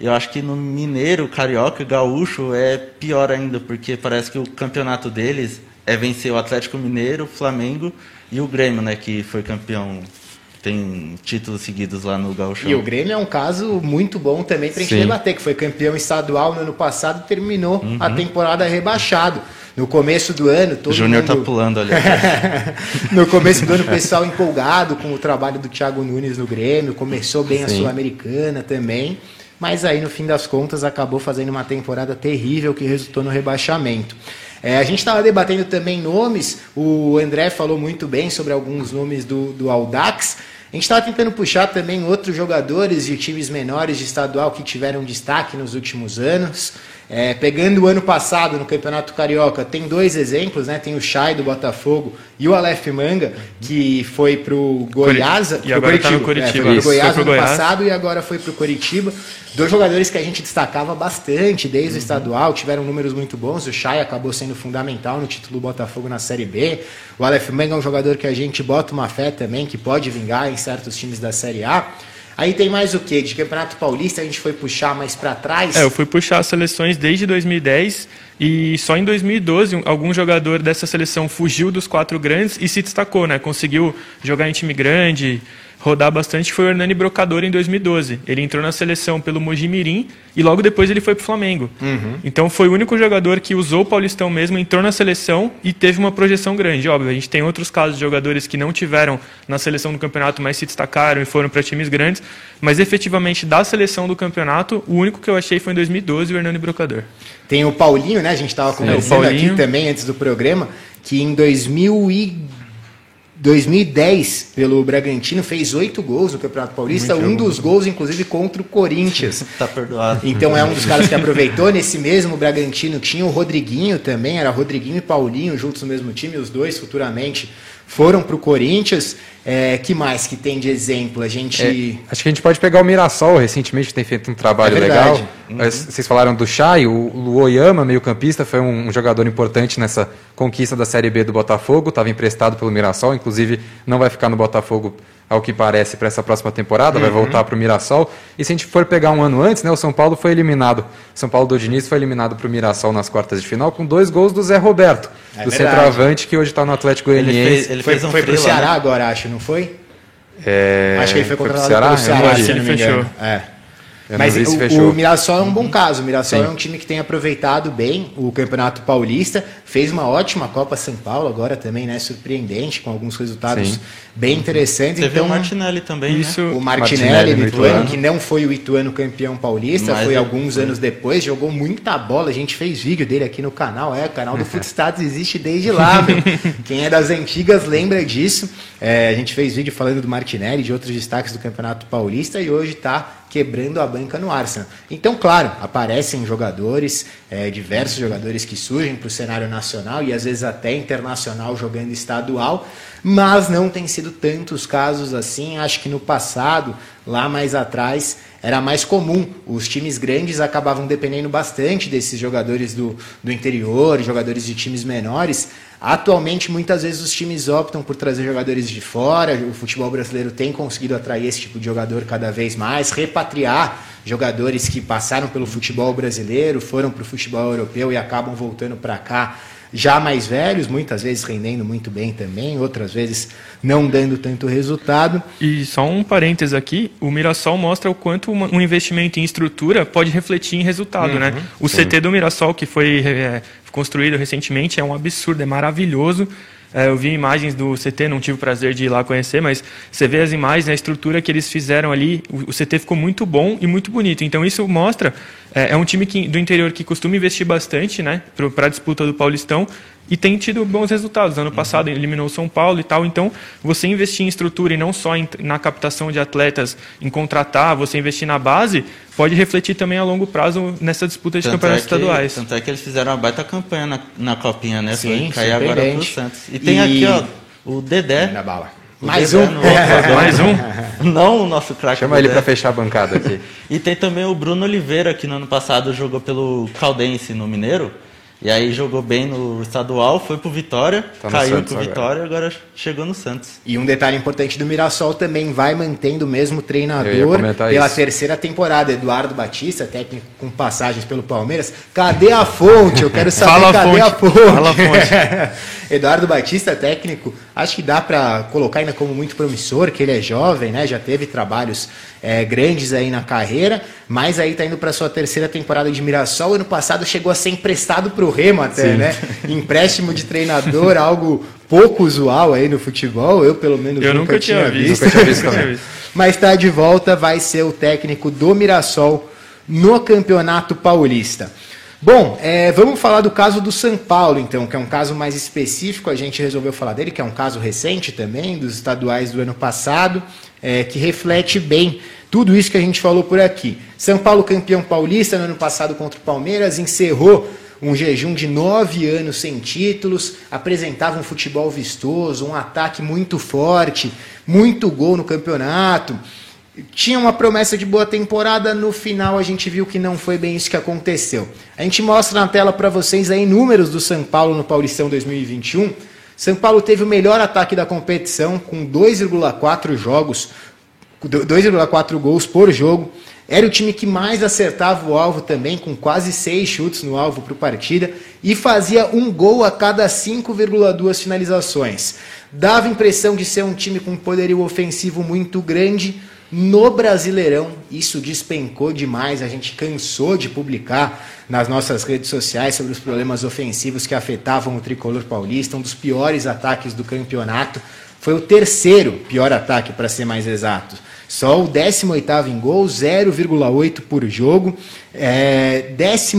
Eu acho que no Mineiro, Carioca e Gaúcho é pior ainda, porque parece que o campeonato deles é vencer o Atlético Mineiro, o Flamengo e o Grêmio, né, que foi campeão tem títulos seguidos lá no Gauchão. E o Grêmio é um caso muito bom também para a gente debater, que foi campeão estadual no ano passado e terminou uhum. a temporada rebaixado. No começo do ano, todo o Júnior mundo... tá pulando ali. [laughs] no começo do ano, o pessoal empolgado com o trabalho do Thiago Nunes no Grêmio, começou bem Sim. a Sul-Americana também, mas aí no fim das contas acabou fazendo uma temporada terrível que resultou no rebaixamento. É, a gente estava debatendo também nomes, o André falou muito bem sobre alguns nomes do, do Audax. A gente estava tentando puxar também outros jogadores de times menores de estadual que tiveram destaque nos últimos anos. É, pegando o ano passado no Campeonato Carioca, tem dois exemplos, né? Tem o Chay do Botafogo e o Aleph Manga, que foi para o Goiás. E agora no Curitiba. É, foi pro Goiás no ano passado e agora foi para o Curitiba. Dois jogadores que a gente destacava bastante desde uhum. o estadual, tiveram números muito bons. O Chay acabou sendo fundamental no título do Botafogo na Série B. O Aleph Manga é um jogador que a gente bota uma fé também, que pode vingar em certos times da Série A. Aí tem mais o que? De Campeonato Paulista a gente foi puxar mais para trás? É, eu fui puxar as seleções desde 2010 e só em 2012 algum jogador dessa seleção fugiu dos quatro grandes e se destacou, né? Conseguiu jogar em time grande, rodar bastante foi o Hernani Brocador em 2012. Ele entrou na seleção pelo Mojimirim e logo depois ele foi para o Flamengo. Uhum. Então foi o único jogador que usou o Paulistão mesmo, entrou na seleção e teve uma projeção grande. Óbvio, a gente tem outros casos de jogadores que não tiveram na seleção do campeonato, mas se destacaram e foram para times grandes. Mas efetivamente da seleção do campeonato, o único que eu achei foi em 2012 o Hernani Brocador. Tem o Paulinho, né? A gente estava conversando aqui também antes do programa, que em 2000 e 2010, pelo Bragantino, fez oito gols no Campeonato Paulista, Muito um dos gols, inclusive, contra o Corinthians. [laughs] tá perdoado. Então é um dos caras que aproveitou. Nesse mesmo Bragantino tinha o Rodriguinho também, era Rodriguinho e Paulinho juntos no mesmo time, os dois futuramente foram para o Corinthians. É, que mais que tem de exemplo? A gente. É, acho que a gente pode pegar o Mirassol, recentemente que tem feito um trabalho é legal. Uhum. Vocês falaram do Chay, o Luoyama, meio-campista, foi um, um, jogador importante nessa conquista da Série B do Botafogo, estava emprestado pelo Mirassol, inclusive não vai ficar no Botafogo ao que parece, para essa próxima temporada, uhum. vai voltar para o Mirassol. E se a gente for pegar um ano antes, né, o São Paulo foi eliminado. São Paulo do Diniz foi eliminado para o Mirassol nas quartas de final com dois gols do Zé Roberto, é do verdade. centroavante que hoje está no Atlético Goianiense. Ele fez, ele fez um foi para o Ceará né? agora, acho, não foi? É... Acho que ele foi contratado pelo Ceará, se não me engano. É. Mas o, o, Mirassol é um bom caso. O Mirassol Sim. é um time que tem aproveitado bem o Campeonato Paulista, fez uma ótima Copa São Paulo agora também, né? Surpreendente, com alguns resultados Sim. bem interessantes. Teve então, o Martinelli também, isso, né? O Martinelli, Martinelli Ituano, que não foi o Ituano campeão paulista, Mas foi alguns foi. anos depois, jogou muita bola. A gente fez vídeo dele aqui no canal, é, o canal do [laughs] Footstats existe desde lá, meu. Quem é das antigas lembra disso. É, a gente fez vídeo falando do Martinelli, de outros destaques do Campeonato Paulista e hoje está quebrando a banca no Arsenal. Então, claro, aparecem jogadores, é, diversos jogadores que surgem para o cenário nacional e às vezes até internacional jogando estadual, mas não tem sido tantos casos assim. Acho que no passado, lá mais atrás, era mais comum. Os times grandes acabavam dependendo bastante desses jogadores do, do interior, jogadores de times menores Atualmente, muitas vezes os times optam por trazer jogadores de fora. O futebol brasileiro tem conseguido atrair esse tipo de jogador cada vez mais, repatriar jogadores que passaram pelo futebol brasileiro, foram para o futebol europeu e acabam voltando para cá já mais velhos, muitas vezes rendendo muito bem também, outras vezes não dando tanto resultado. E só um parênteses aqui, o Mirassol mostra o quanto um investimento em estrutura pode refletir em resultado, né? uhum, né? O sim. CT do Mirassol, que foi é, construído recentemente, é um absurdo, é maravilhoso. É, eu vi imagens do CT, não tive o prazer de ir lá conhecer, mas você vê as imagens, a estrutura que eles fizeram ali, o, o CT ficou muito bom e muito bonito. Então isso mostra, é, é um time que, do interior que costuma investir bastante né, para a disputa do Paulistão e tem tido bons resultados. Ano passado eliminou o São Paulo e tal. Então, você investir em estrutura e não só em, na captação de atletas, em contratar, você investir na base, pode refletir também a longo prazo nessa disputa de tanto campeonatos é que, estaduais. Tanto é que eles fizeram uma baita campanha na, na Copinha, né? Sim, Foi cair agora pro Santos. E tem e... aqui, ó, o Dedé. Na bala. [laughs] Mais um. Mais [laughs] um. Não o nosso craque. Chama ele para fechar a bancada aqui. [laughs] e tem também o Bruno Oliveira, que no ano passado jogou pelo Caldense no Mineiro. E aí jogou bem no estadual, foi pro Vitória, tá caiu Santos pro Vitória, agora. agora chegou no Santos. E um detalhe importante do Mirassol também vai mantendo o mesmo treinador pela isso. terceira temporada, Eduardo Batista, técnico com passagens pelo Palmeiras. Cadê a fonte? Eu quero saber Fala cadê a fonte. A fonte. [laughs] Eduardo Batista, técnico, acho que dá para colocar ainda como muito promissor, que ele é jovem, né? Já teve trabalhos é, grandes aí na carreira, mas aí tá indo para sua terceira temporada de Mirassol. Ano passado chegou a ser emprestado para o Remo até, Sim. né? Empréstimo de treinador, [laughs] algo pouco usual aí no futebol. Eu pelo menos Eu nunca, nunca tinha, visto. Nunca tinha visto [laughs] mas está de volta, vai ser o técnico do Mirassol no Campeonato Paulista. Bom, é, vamos falar do caso do São Paulo, então, que é um caso mais específico. A gente resolveu falar dele, que é um caso recente também, dos estaduais do ano passado, é, que reflete bem tudo isso que a gente falou por aqui. São Paulo, campeão paulista no ano passado contra o Palmeiras, encerrou um jejum de nove anos sem títulos, apresentava um futebol vistoso, um ataque muito forte, muito gol no campeonato tinha uma promessa de boa temporada, no final a gente viu que não foi bem isso que aconteceu. A gente mostra na tela para vocês aí números do São Paulo no Paulistão 2021. São Paulo teve o melhor ataque da competição, com 2,4 jogos, 2,4 gols por jogo. Era o time que mais acertava o alvo também, com quase seis chutes no alvo para partida, e fazia um gol a cada 5,2 finalizações. Dava impressão de ser um time com poderio ofensivo muito grande. No Brasileirão, isso despencou demais. A gente cansou de publicar nas nossas redes sociais sobre os problemas ofensivos que afetavam o tricolor paulista, um dos piores ataques do campeonato. Foi o terceiro pior ataque, para ser mais exato. Só o 18 em gol, 0,8 por jogo, é, 11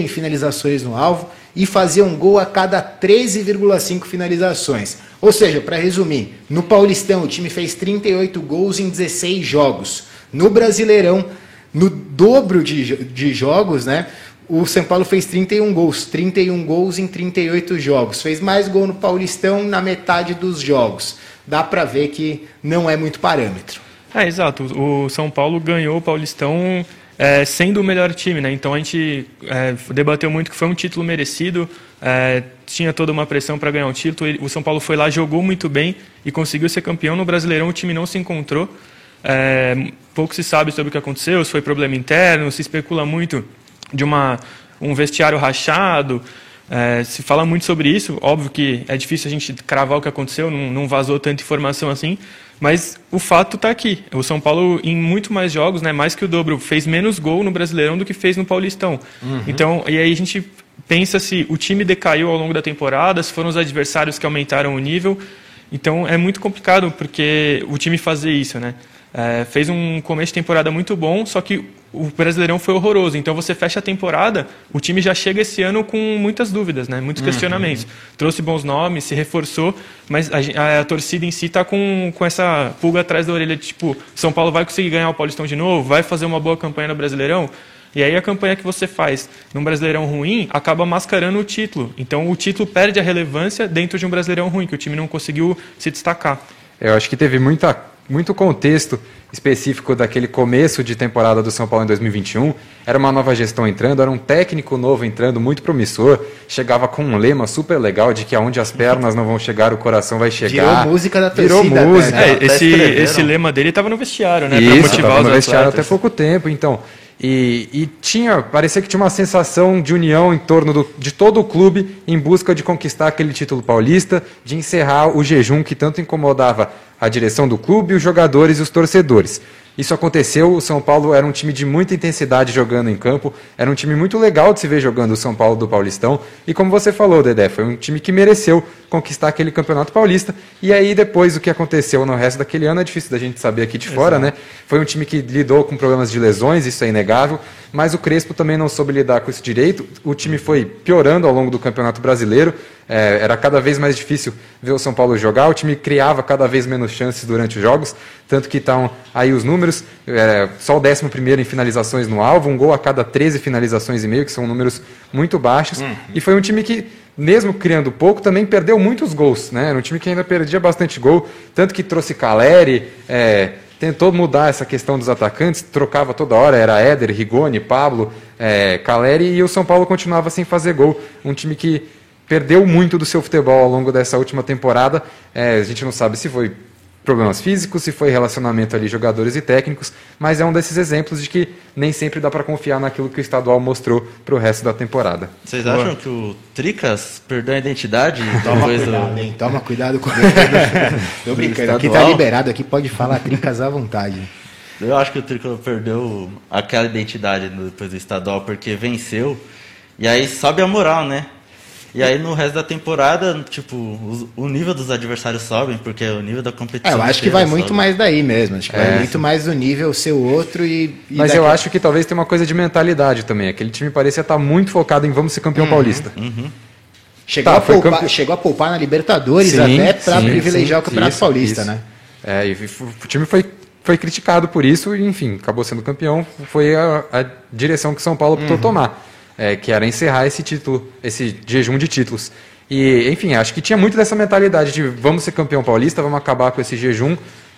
em finalizações no alvo e fazia um gol a cada 13,5 finalizações. Ou seja, para resumir, no Paulistão o time fez 38 gols em 16 jogos. No Brasileirão, no dobro de, de jogos, né? O São Paulo fez 31 gols, 31 gols em 38 jogos. Fez mais gol no Paulistão na metade dos jogos. Dá para ver que não é muito parâmetro. É, exato. O São Paulo ganhou o Paulistão é, sendo o melhor time, né? Então a gente é, debateu muito que foi um título merecido, é, tinha toda uma pressão para ganhar o título. O São Paulo foi lá, jogou muito bem e conseguiu ser campeão. No Brasileirão o time não se encontrou. É, pouco se sabe sobre o que aconteceu, se foi problema interno, se especula muito de uma, um vestiário rachado. É, se fala muito sobre isso, óbvio que é difícil a gente cravar o que aconteceu, não, não vazou tanta informação assim, mas o fato está aqui. O São Paulo, em muito mais jogos, né, mais que o dobro, fez menos gol no Brasileirão do que fez no Paulistão. Uhum. Então, e aí a gente pensa se o time decaiu ao longo da temporada, se foram os adversários que aumentaram o nível. Então é muito complicado porque o time fazer isso, né? É, fez um começo de temporada muito bom, só que o Brasileirão foi horroroso. Então você fecha a temporada, o time já chega esse ano com muitas dúvidas, né? muitos uhum. questionamentos. Uhum. Trouxe bons nomes, se reforçou, mas a, a, a torcida em si está com, com essa pulga atrás da orelha, tipo, São Paulo vai conseguir ganhar o Paulistão de novo, vai fazer uma boa campanha no Brasileirão. E aí a campanha que você faz num Brasileirão ruim acaba mascarando o título. Então o título perde a relevância dentro de um Brasileirão ruim, que o time não conseguiu se destacar. Eu acho que teve muita muito contexto específico daquele começo de temporada do São Paulo em 2021. Era uma nova gestão entrando, era um técnico novo entrando, muito promissor. Chegava com um lema super legal de que aonde as pernas não vão chegar, o coração vai chegar. Virou música da torcida. Virou música. Né? É, esse, esse lema dele estava no vestiário, né? Isso, motivar no vestiário até pouco tempo. Então, e, e, tinha, parecia que tinha uma sensação de união em torno do, de todo o clube em busca de conquistar aquele título paulista, de encerrar o jejum que tanto incomodava a direção do clube, os jogadores e os torcedores. Isso aconteceu, o São Paulo era um time de muita intensidade jogando em campo, era um time muito legal de se ver jogando o São Paulo do Paulistão, e como você falou, Dedé, foi um time que mereceu conquistar aquele campeonato paulista, e aí depois o que aconteceu no resto daquele ano é difícil da gente saber aqui de fora, Exato. né? Foi um time que lidou com problemas de lesões, isso é inegável, mas o Crespo também não soube lidar com isso direito, o time foi piorando ao longo do Campeonato Brasileiro, é, era cada vez mais difícil ver o São Paulo jogar, o time criava cada vez menos chances durante os jogos, tanto que estão aí os números, é, só o 11 em finalizações no alvo, um gol a cada 13 finalizações e meio, que são números muito baixos, uhum. e foi um time que mesmo criando pouco, também perdeu muitos gols. Né? Era um time que ainda perdia bastante gol, tanto que trouxe Caleri, é, tentou mudar essa questão dos atacantes, trocava toda hora, era Éder, Rigoni, Pablo, é, Caleri, e o São Paulo continuava sem fazer gol. Um time que perdeu muito do seu futebol ao longo dessa última temporada. É, a gente não sabe se foi problemas físicos, se foi relacionamento ali jogadores e técnicos, mas é um desses exemplos de que nem sempre dá para confiar naquilo que o estadual mostrou para o resto da temporada. Vocês acham Boa. que o Tricas perdeu a identidade? Toma cuidado, do... hein? [laughs] Toma cuidado com o [laughs] Tô brincando, aqui tá liberado, aqui pode falar Tricas à vontade. Eu acho que o Tricas perdeu aquela identidade depois do estadual, porque venceu, e aí sobe a moral, né? E aí no resto da temporada, tipo, o, nível dos adversários sobem, porque o nível da competição. É, eu acho que vai sobe. muito mais daí mesmo. Acho que é, vai muito mais do nível ser o outro e. e Mas daqui... eu acho que talvez tenha uma coisa de mentalidade também. Aquele time parecia estar muito focado em vamos ser campeão uhum, paulista. Uhum. Chegou, tá, a poupar, campe... chegou a poupar na Libertadores sim, até para privilegiar sim, o Campeonato isso, Paulista, isso. né? É, e o time foi, foi criticado por isso e, enfim, acabou sendo campeão. Foi a, a direção que São Paulo optou uhum. tomar é, que era encerrar esse título, esse jejum de títulos. E, enfim, acho que tinha muito dessa mentalidade de vamos ser campeão paulista, vamos acabar com esse jejum,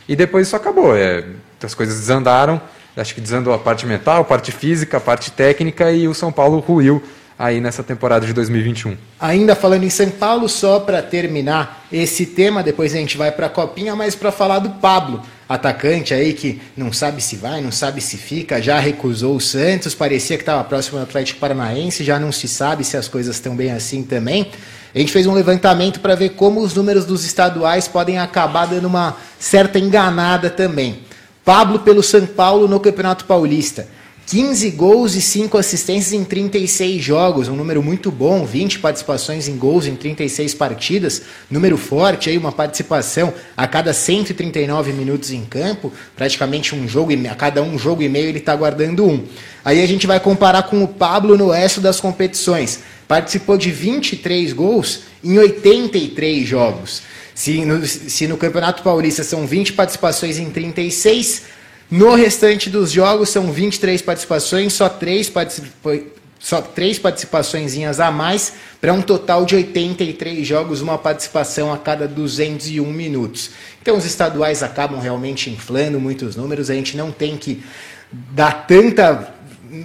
e depois isso acabou. É, as coisas desandaram, acho que desandou a parte mental, a parte física, a parte técnica, e o São Paulo ruiu aí nessa temporada de 2021. Ainda falando em São Paulo, só para terminar esse tema, depois a gente vai para a Copinha, mas para falar do Pablo. Atacante aí que não sabe se vai, não sabe se fica, já recusou o Santos, parecia que estava próximo do Atlético Paranaense, já não se sabe se as coisas estão bem assim também. A gente fez um levantamento para ver como os números dos estaduais podem acabar dando uma certa enganada também. Pablo pelo São Paulo no Campeonato Paulista. 15 gols e 5 assistências em 36 jogos, um número muito bom, 20 participações em gols em 36 partidas, número forte aí, uma participação a cada 139 minutos em campo, praticamente um jogo e a cada um jogo e meio ele está guardando um. Aí a gente vai comparar com o Pablo no resto das competições. Participou de 23 gols em 83 jogos. Se no, se no Campeonato Paulista são 20 participações em 36, no restante dos jogos são 23 participações, só 3 participa só três participações a mais, para um total de 83 jogos, uma participação a cada 201 minutos. Então os estaduais acabam realmente inflando muitos números, a gente não tem que dar tanta.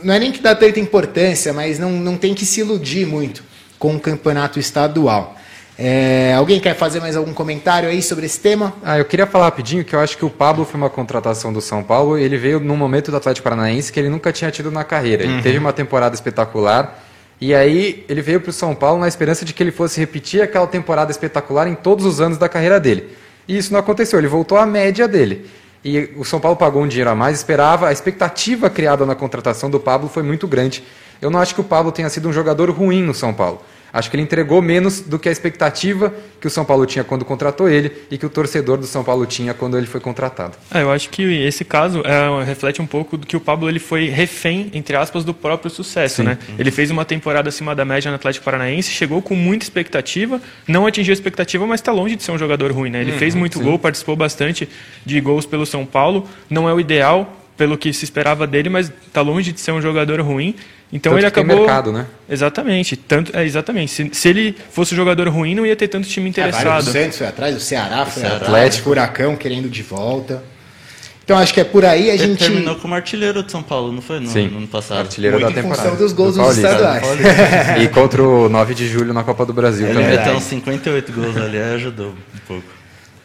Não é nem que dar tanta importância, mas não, não tem que se iludir muito com o campeonato estadual. É, alguém quer fazer mais algum comentário aí sobre esse tema? Ah, eu queria falar rapidinho que eu acho que o Pablo foi uma contratação do São Paulo. Ele veio num momento do Atlético Paranaense que ele nunca tinha tido na carreira. Ele uhum. teve uma temporada espetacular. E aí ele veio para o São Paulo na esperança de que ele fosse repetir aquela temporada espetacular em todos os anos da carreira dele. E isso não aconteceu. Ele voltou à média dele. E o São Paulo pagou um dinheiro a mais, esperava. A expectativa criada na contratação do Pablo foi muito grande. Eu não acho que o Pablo tenha sido um jogador ruim no São Paulo. Acho que ele entregou menos do que a expectativa que o São Paulo tinha quando contratou ele e que o torcedor do São Paulo tinha quando ele foi contratado. É, eu acho que esse caso é, reflete um pouco do que o Pablo ele foi refém, entre aspas, do próprio sucesso. Né? Ele fez uma temporada acima da média no Atlético Paranaense, chegou com muita expectativa, não atingiu a expectativa, mas está longe de ser um jogador ruim. Né? Ele uhum, fez muito sim. gol, participou bastante de gols pelo São Paulo, não é o ideal pelo que se esperava dele, mas está longe de ser um jogador ruim. Então tanto ele acabou. Tem mercado, né? Exatamente. Tanto, é, exatamente. Se, se, ele fosse um jogador ruim, não ia ter tanto time interessado. É, o Santos foi atrás, o Ceará foi o atrás, o Furacão querendo de volta. Então acho que é por aí a ele gente. terminou como artilheiro de São Paulo, não foi? No, Sim, no ano passado. Artilheiro Muito da temporada. Em função dos gols do dos estaduais. e contra o 9 de julho na Copa do Brasil ele também. Ele meteu uns 58 gols ali, ajudou um pouco.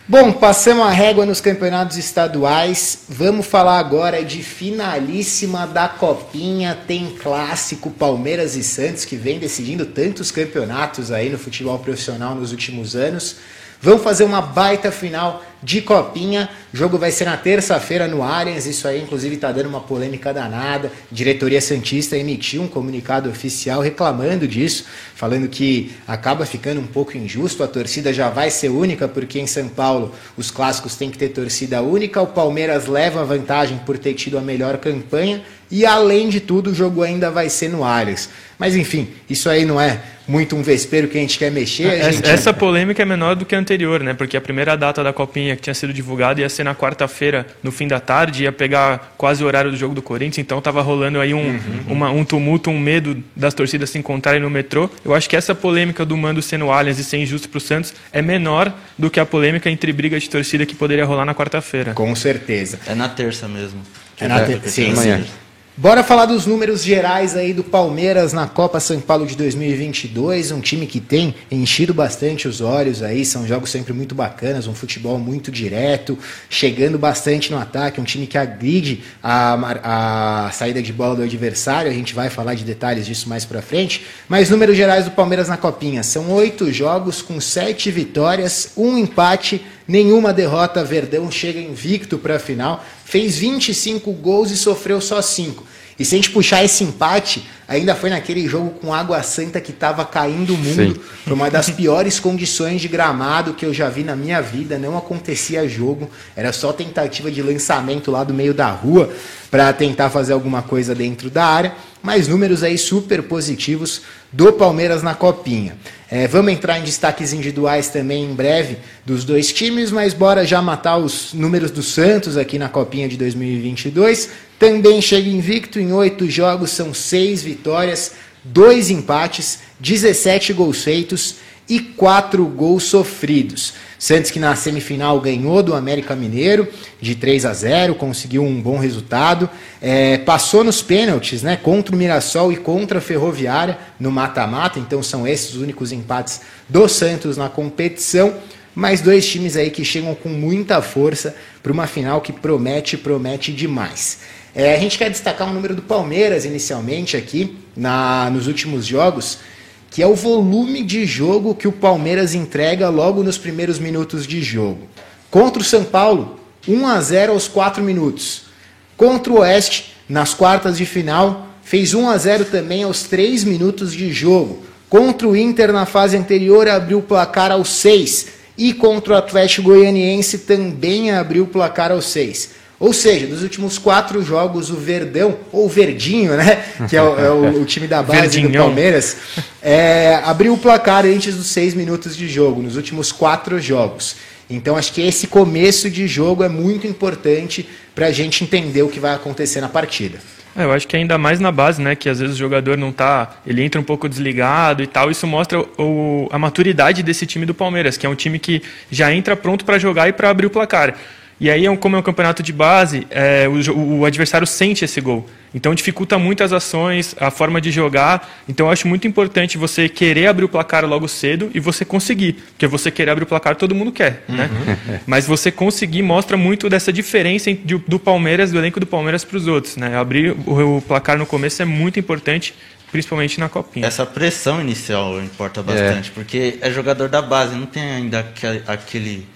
Bom, passamos a régua nos campeonatos estaduais. Vamos falar agora de finalíssima da Copinha. Tem clássico Palmeiras e Santos que vem decidindo tantos campeonatos aí no futebol profissional nos últimos anos. Vão fazer uma baita final de Copinha. O jogo vai ser na terça-feira no Allianz. Isso aí, inclusive, está dando uma polêmica danada. A diretoria Santista emitiu um comunicado oficial reclamando disso, falando que acaba ficando um pouco injusto. A torcida já vai ser única, porque em São Paulo os clássicos têm que ter torcida única. O Palmeiras leva vantagem por ter tido a melhor campanha. E além de tudo, o jogo ainda vai ser no Allianz. Mas enfim, isso aí não é muito um vespeiro que a gente quer mexer. Essa, gente... essa polêmica é menor do que a anterior, né? Porque a primeira data da Copinha que tinha sido divulgada ia ser na quarta-feira, no fim da tarde, ia pegar quase o horário do jogo do Corinthians, então estava rolando aí um, uhum. uma, um tumulto, um medo das torcidas se encontrarem no metrô. Eu acho que essa polêmica do mando sendo Allianz e ser injusto para o Santos é menor do que a polêmica entre briga de torcida que poderia rolar na quarta-feira. Com certeza. É na terça mesmo. É na terça, sim, sim. Bora falar dos números gerais aí do Palmeiras na Copa São Paulo de 2022, um time que tem enchido bastante os olhos aí, são jogos sempre muito bacanas, um futebol muito direto, chegando bastante no ataque, um time que agride a, a saída de bola do adversário, a gente vai falar de detalhes disso mais pra frente, mas números gerais do Palmeiras na Copinha, são oito jogos com sete vitórias, um empate, nenhuma derrota, Verdão chega invicto para a final, fez 25 gols e sofreu só 5. E se a gente puxar esse empate, ainda foi naquele jogo com água santa que estava caindo o mundo. Sim. Foi uma das piores condições de gramado que eu já vi na minha vida. Não acontecia jogo, era só tentativa de lançamento lá do meio da rua para tentar fazer alguma coisa dentro da área. Mas números aí super positivos do Palmeiras na Copinha. É, vamos entrar em destaques individuais também em breve dos dois times, mas bora já matar os números do Santos aqui na Copinha de 2022. Também chega invicto em oito jogos, são seis vitórias, dois empates, 17 gols feitos e quatro gols sofridos. Santos que na semifinal ganhou do América Mineiro de 3 a 0, conseguiu um bom resultado, é, passou nos pênaltis, né, contra o Mirassol e contra a Ferroviária no mata-mata. Então são esses os únicos empates do Santos na competição. mas dois times aí que chegam com muita força para uma final que promete, promete demais. É, a gente quer destacar um número do Palmeiras inicialmente aqui, na, nos últimos jogos, que é o volume de jogo que o Palmeiras entrega logo nos primeiros minutos de jogo. Contra o São Paulo, 1 a 0 aos 4 minutos. Contra o Oeste, nas quartas de final, fez 1 a 0 também aos 3 minutos de jogo. Contra o Inter na fase anterior abriu o placar aos 6 e contra o Atlético Goianiense também abriu o placar aos 6. Ou seja, dos últimos quatro jogos, o Verdão, ou Verdinho, né? Que é o, é o, [laughs] o time da base do Palmeiras, é, abriu o placar antes dos seis minutos de jogo, nos últimos quatro jogos. Então acho que esse começo de jogo é muito importante para a gente entender o que vai acontecer na partida. É, eu acho que ainda mais na base, né? Que às vezes o jogador não tá. Ele entra um pouco desligado e tal. Isso mostra o, a maturidade desse time do Palmeiras, que é um time que já entra pronto para jogar e para abrir o placar. E aí, é como é um campeonato de base, é, o, o, adversário sente esse gol. Então, dificulta muito as ações, a forma de jogar. Então, eu acho muito importante você querer abrir o placar logo cedo e você conseguir. Porque você querer abrir o placar, todo mundo quer. Né? Uhum. Mas você conseguir mostra muito dessa diferença do Palmeiras, do elenco do Palmeiras para os outros. Né? Abrir o, o placar no começo é muito importante principalmente na copinha. Essa pressão inicial importa bastante, é. porque é jogador da base, não tem ainda aquele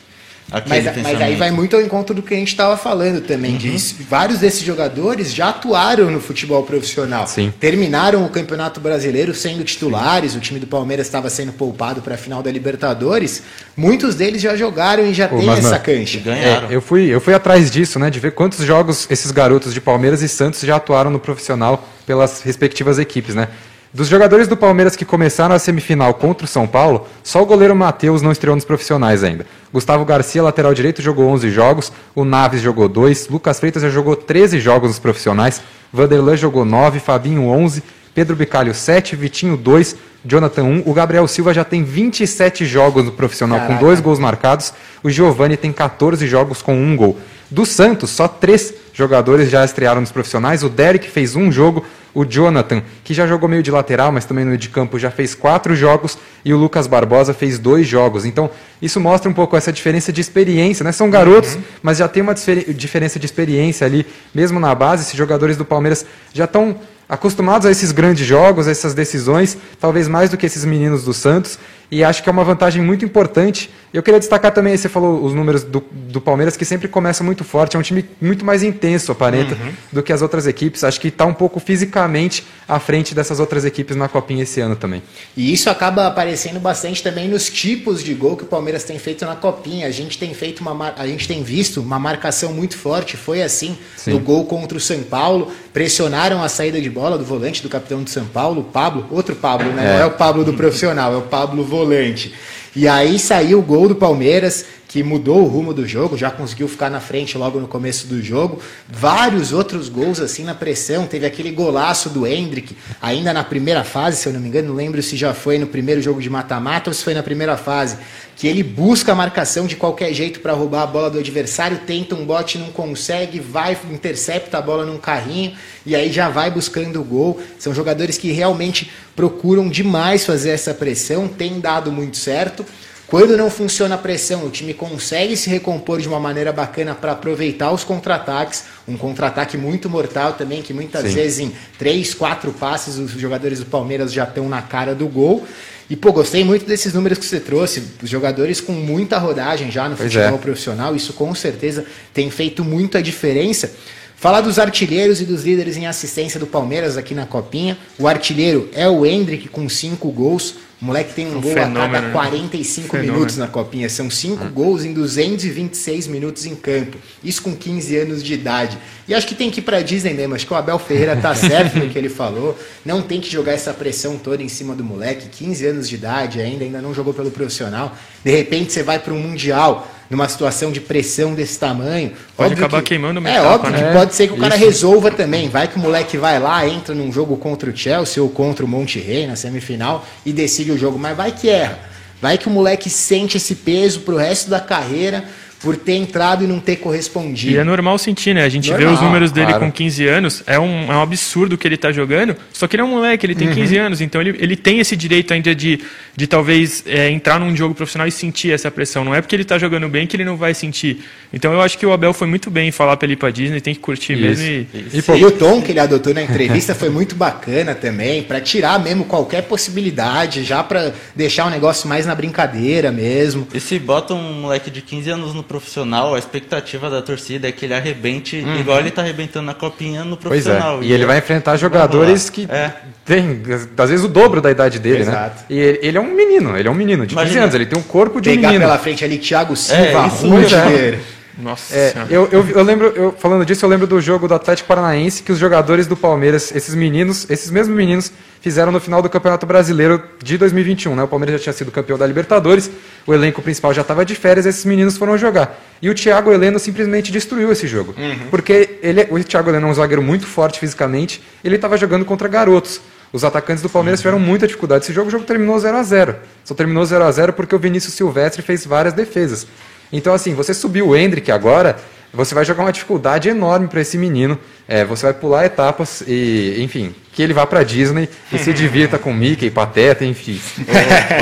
mas, mas, aí vai muito ao encontro do que a gente estava falando também. Uhum. De, vários desses jogadores já atuaram no futebol profissional. Sim. Terminaram o Campeonato Brasileiro sendo titulares. Sim. O time do Palmeiras estava sendo poupado para a final da Libertadores. Muitos deles já jogaram e já têm essa cancha. É, eu, fui, eu fui atrás disso, né? De ver quantos jogos esses garotos de Palmeiras e Santos já atuaram no profissional pelas respectivas equipes, né? Dos jogadores do Palmeiras que começaram a semifinal contra o São Paulo, só o goleiro Matheus não estreou nos profissionais ainda. Gustavo Garcia, lateral direito, jogou 11 jogos, o Naves jogou 2, Lucas Freitas já jogou 13 jogos nos profissionais, Vanderlan jogou 9, Fabinho 11, Pedro Bicalho 7, Vitinho 2, Jonathan 1. O Gabriel Silva já tem 27 jogos no profissional Caraca. com dois gols marcados. O Giovani tem 14 jogos com um gol. Do Santos, só três jogadores já estrearam nos profissionais. O Derek fez um jogo, o Jonathan, que já jogou meio de lateral, mas também no meio de campo, já fez quatro jogos. E o Lucas Barbosa fez dois jogos. Então, isso mostra um pouco essa diferença de experiência. Né? São garotos, uhum. mas já tem uma diferença de experiência ali, mesmo na base. Esses jogadores do Palmeiras já estão acostumados a esses grandes jogos, a essas decisões, talvez mais do que esses meninos do Santos e acho que é uma vantagem muito importante. Eu queria destacar também, você falou os números do, do Palmeiras, que sempre começa muito forte, é um time muito mais intenso, aparenta, uhum. do que as outras equipes. Acho que está um pouco fisicamente à frente dessas outras equipes na Copinha esse ano também. E isso acaba aparecendo bastante também nos tipos de gol que o Palmeiras tem feito na Copinha. A gente tem feito uma a gente tem visto uma marcação muito forte, foi assim Sim. no gol contra o São Paulo, pressionaram a saída de bola do volante do capitão de São Paulo, o Pablo, outro Pablo, né? É. Não é o Pablo do profissional, é o Pablo volante. E aí saiu o gol do Palmeiras, que mudou o rumo do jogo, já conseguiu ficar na frente logo no começo do jogo. Vários outros gols assim na pressão. Teve aquele golaço do Hendrick, ainda na primeira fase, se eu não me engano, não lembro se já foi no primeiro jogo de mata-mata ou se foi na primeira fase, que ele busca a marcação de qualquer jeito para roubar a bola do adversário, tenta um bote, não consegue, vai, intercepta a bola num carrinho e aí já vai buscando o gol. São jogadores que realmente procuram demais fazer essa pressão, tem dado muito certo. Quando não funciona a pressão, o time consegue se recompor de uma maneira bacana para aproveitar os contra-ataques. Um contra-ataque muito mortal também, que muitas Sim. vezes em três, quatro passes os jogadores do Palmeiras já estão na cara do gol. E, pô, gostei muito desses números que você trouxe. Os jogadores com muita rodagem já no pois futebol é. profissional, isso com certeza tem feito muita diferença. Falar dos artilheiros e dos líderes em assistência do Palmeiras aqui na Copinha. O artilheiro é o Hendrick com cinco gols. O moleque tem um, um gol fenômeno, a cada 45 né? minutos na copinha. São 5 hum. gols em 226 minutos em campo. Isso com 15 anos de idade. E acho que tem que ir para Disney mesmo. Acho que o Abel Ferreira tá [laughs] certo no que ele falou. Não tem que jogar essa pressão toda em cima do moleque. 15 anos de idade ainda, ainda não jogou pelo profissional. De repente você vai para um Mundial numa situação de pressão desse tamanho. Pode acabar que, queimando o É óbvio né? que pode ser que o cara Isso. resolva também. Vai que o moleque vai lá, entra num jogo contra o Chelsea ou contra o Monte Rey na semifinal e decide o jogo. Mas vai que erra. Vai que o moleque sente esse peso pro resto da carreira por ter entrado e não ter correspondido. E é normal sentir, né? A gente normal, vê os números dele claro. com 15 anos, é um, é um absurdo que ele está jogando, só que ele é um moleque, ele tem uhum. 15 anos, então ele, ele tem esse direito ainda de, de talvez é, entrar num jogo profissional e sentir essa pressão. Não é porque ele está jogando bem que ele não vai sentir. Então eu acho que o Abel foi muito bem em falar para ele ir para Disney, tem que curtir isso, mesmo. E, e, e, o tom que ele adotou na entrevista foi muito bacana também, para tirar mesmo qualquer possibilidade, já para deixar o negócio mais na brincadeira mesmo. E se bota um moleque de 15 anos no profissional, a expectativa da torcida é que ele arrebente uhum. igual ele está arrebentando na copinha no profissional. Pois é. E, e ele vai enfrentar jogadores que é. têm, às vezes, o dobro da idade dele, né? Exato. né? E ele, ele, é um menino, ele é um menino de Imagina, 15 anos, ele tem um corpo de pegar menino. pela frente ali Thiago é, Silva, é, Rudiger... Nossa é, eu, eu, eu, lembro, eu, falando disso, eu lembro do jogo do Atlético Paranaense que os jogadores do Palmeiras, esses meninos, esses mesmos meninos, fizeram no final do Campeonato Brasileiro de 2021. Né? O Palmeiras já tinha sido campeão da Libertadores, o elenco principal já estava de férias, esses meninos foram jogar. E o Thiago Heleno simplesmente destruiu esse jogo. Uhum. Porque ele, o Thiago Heleno é um zagueiro muito forte fisicamente, ele estava jogando contra garotos. Os atacantes do Palmeiras tiveram muita dificuldade. Esse jogo, o jogo terminou 0 a 0 Só terminou 0 a 0 porque o Vinícius Silvestre fez várias defesas. Então, assim, você subiu o Hendrick agora, você vai jogar uma dificuldade enorme para esse menino. É, você vai pular etapas e, enfim, que ele vá para Disney e se divirta com Mickey, Pateta, enfim.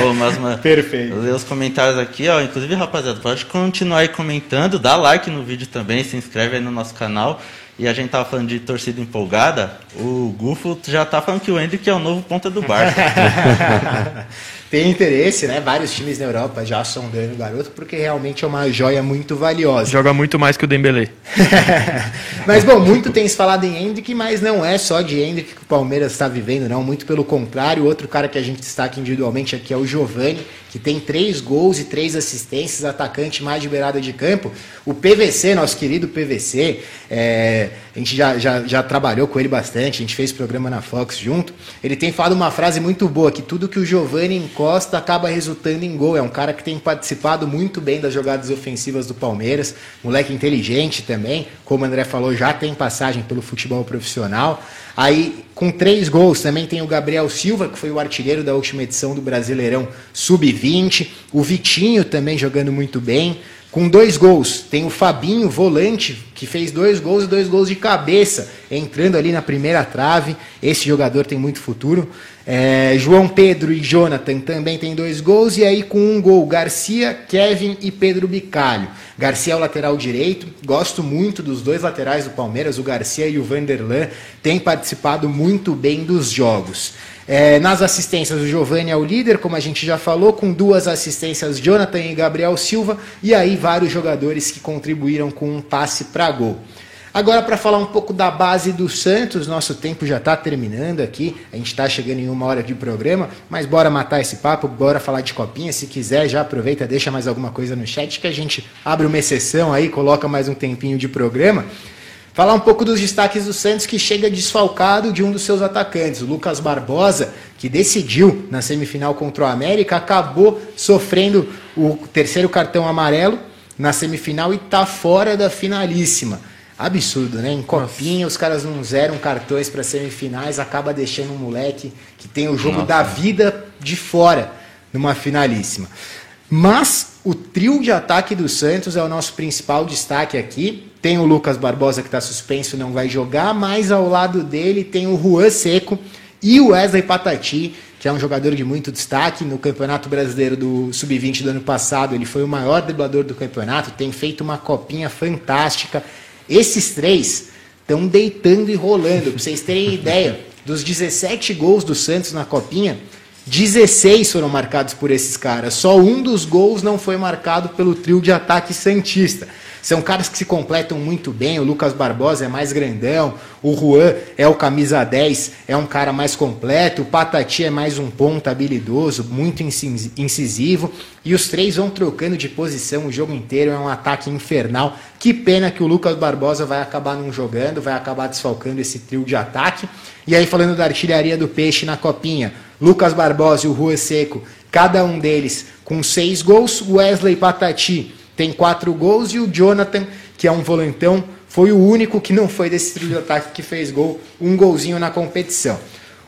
Ô, ô, mas, mas, [laughs] Perfeito. Ler os comentários aqui, ó. Inclusive, rapaziada, pode continuar aí comentando, dá like no vídeo também, se inscreve aí no nosso canal. E a gente tava falando de torcida empolgada, o Gufo já tá falando que o Hendrick é o novo ponta do Barça. [laughs] tem interesse, né? Vários times na Europa já sondando o garoto, porque realmente é uma joia muito valiosa. Joga muito mais que o Dembélé. [laughs] mas, bom, muito tem se falado em Hendrick, mas não é só de Hendrick que o Palmeiras está vivendo, não. Muito pelo contrário, outro cara que a gente destaca individualmente aqui é o Giovani, que tem três gols e três assistências, atacante mais de beirada de campo. O PVC, nosso querido PVC, é, a gente já, já, já trabalhou com ele bastante, a gente fez programa na Fox junto. Ele tem falado uma frase muito boa, que tudo que o Giovani encosta acaba resultando em gol. É um cara que tem participado muito bem das jogadas ofensivas do Palmeiras, moleque inteligente também, como o André falou, já tem passagem pelo futebol profissional. Aí, com três gols, também tem o Gabriel Silva, que foi o artilheiro da última edição do Brasileirão Sub-20. O Vitinho também jogando muito bem. Com dois gols, tem o Fabinho, volante, que fez dois gols e dois gols de cabeça, entrando ali na primeira trave. Esse jogador tem muito futuro. É, João Pedro e Jonathan também tem dois gols. E aí, com um gol, Garcia, Kevin e Pedro Bicalho. Garcia é o lateral direito. Gosto muito dos dois laterais do Palmeiras, o Garcia e o Vanderlan. Têm participado muito bem dos jogos. É, nas assistências, o Giovanni é o líder, como a gente já falou, com duas assistências, Jonathan e Gabriel Silva, e aí vários jogadores que contribuíram com um passe para gol. Agora, para falar um pouco da base do Santos, nosso tempo já está terminando aqui, a gente está chegando em uma hora de programa, mas bora matar esse papo, bora falar de copinha. Se quiser, já aproveita, deixa mais alguma coisa no chat que a gente abre uma exceção aí, coloca mais um tempinho de programa. Falar um pouco dos destaques do Santos, que chega desfalcado de um dos seus atacantes, o Lucas Barbosa, que decidiu na semifinal contra o América, acabou sofrendo o terceiro cartão amarelo na semifinal e está fora da finalíssima. Absurdo, né? Em copinha, Nossa. os caras não zeram cartões para semifinais, acaba deixando um moleque que tem o jogo Nossa. da vida de fora numa finalíssima. Mas o trio de ataque do Santos é o nosso principal destaque aqui. Tem o Lucas Barbosa que está suspenso, não vai jogar, mas ao lado dele tem o Juan Seco e o Wesley Patati, que é um jogador de muito destaque no Campeonato Brasileiro do Sub-20 do ano passado. Ele foi o maior driblador do campeonato, tem feito uma copinha fantástica. Esses três estão deitando e rolando. Para vocês terem ideia, dos 17 gols do Santos na copinha, 16 foram marcados por esses caras. Só um dos gols não foi marcado pelo trio de ataque Santista. São caras que se completam muito bem. O Lucas Barbosa é mais grandão, o Juan é o camisa 10, é um cara mais completo, o Patati é mais um ponta habilidoso, muito incisivo. E os três vão trocando de posição o jogo inteiro, é um ataque infernal. Que pena que o Lucas Barbosa vai acabar não jogando, vai acabar desfalcando esse trio de ataque. E aí, falando da artilharia do Peixe na Copinha, Lucas Barbosa e o Rua Seco, cada um deles com seis gols, Wesley Patati tem quatro gols e o Jonathan, que é um volantão, foi o único que não foi desse trio de ataque que fez gol, um golzinho na competição.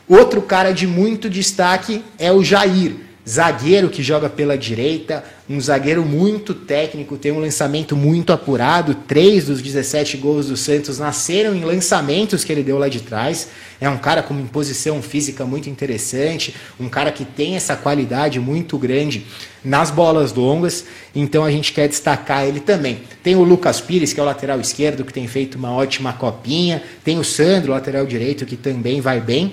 Outro cara de muito destaque é o Jair. Zagueiro que joga pela direita, um zagueiro muito técnico, tem um lançamento muito apurado. Três dos 17 gols do Santos nasceram em lançamentos que ele deu lá de trás. É um cara com uma imposição física muito interessante, um cara que tem essa qualidade muito grande nas bolas longas, então a gente quer destacar ele também. Tem o Lucas Pires, que é o lateral esquerdo, que tem feito uma ótima copinha, tem o Sandro, lateral direito, que também vai bem.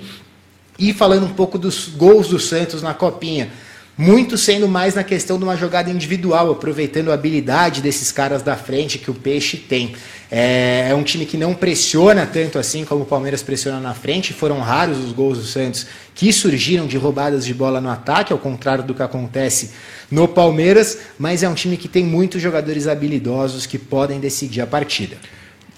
E falando um pouco dos gols do Santos na copinha, muito sendo mais na questão de uma jogada individual, aproveitando a habilidade desses caras da frente que o Peixe tem. É, é, um time que não pressiona tanto assim como o Palmeiras pressiona na frente. Foram raros os gols do Santos que surgiram de roubadas de bola no ataque, ao contrário do que acontece no Palmeiras, mas é um time que tem muitos jogadores habilidosos que podem decidir a partida.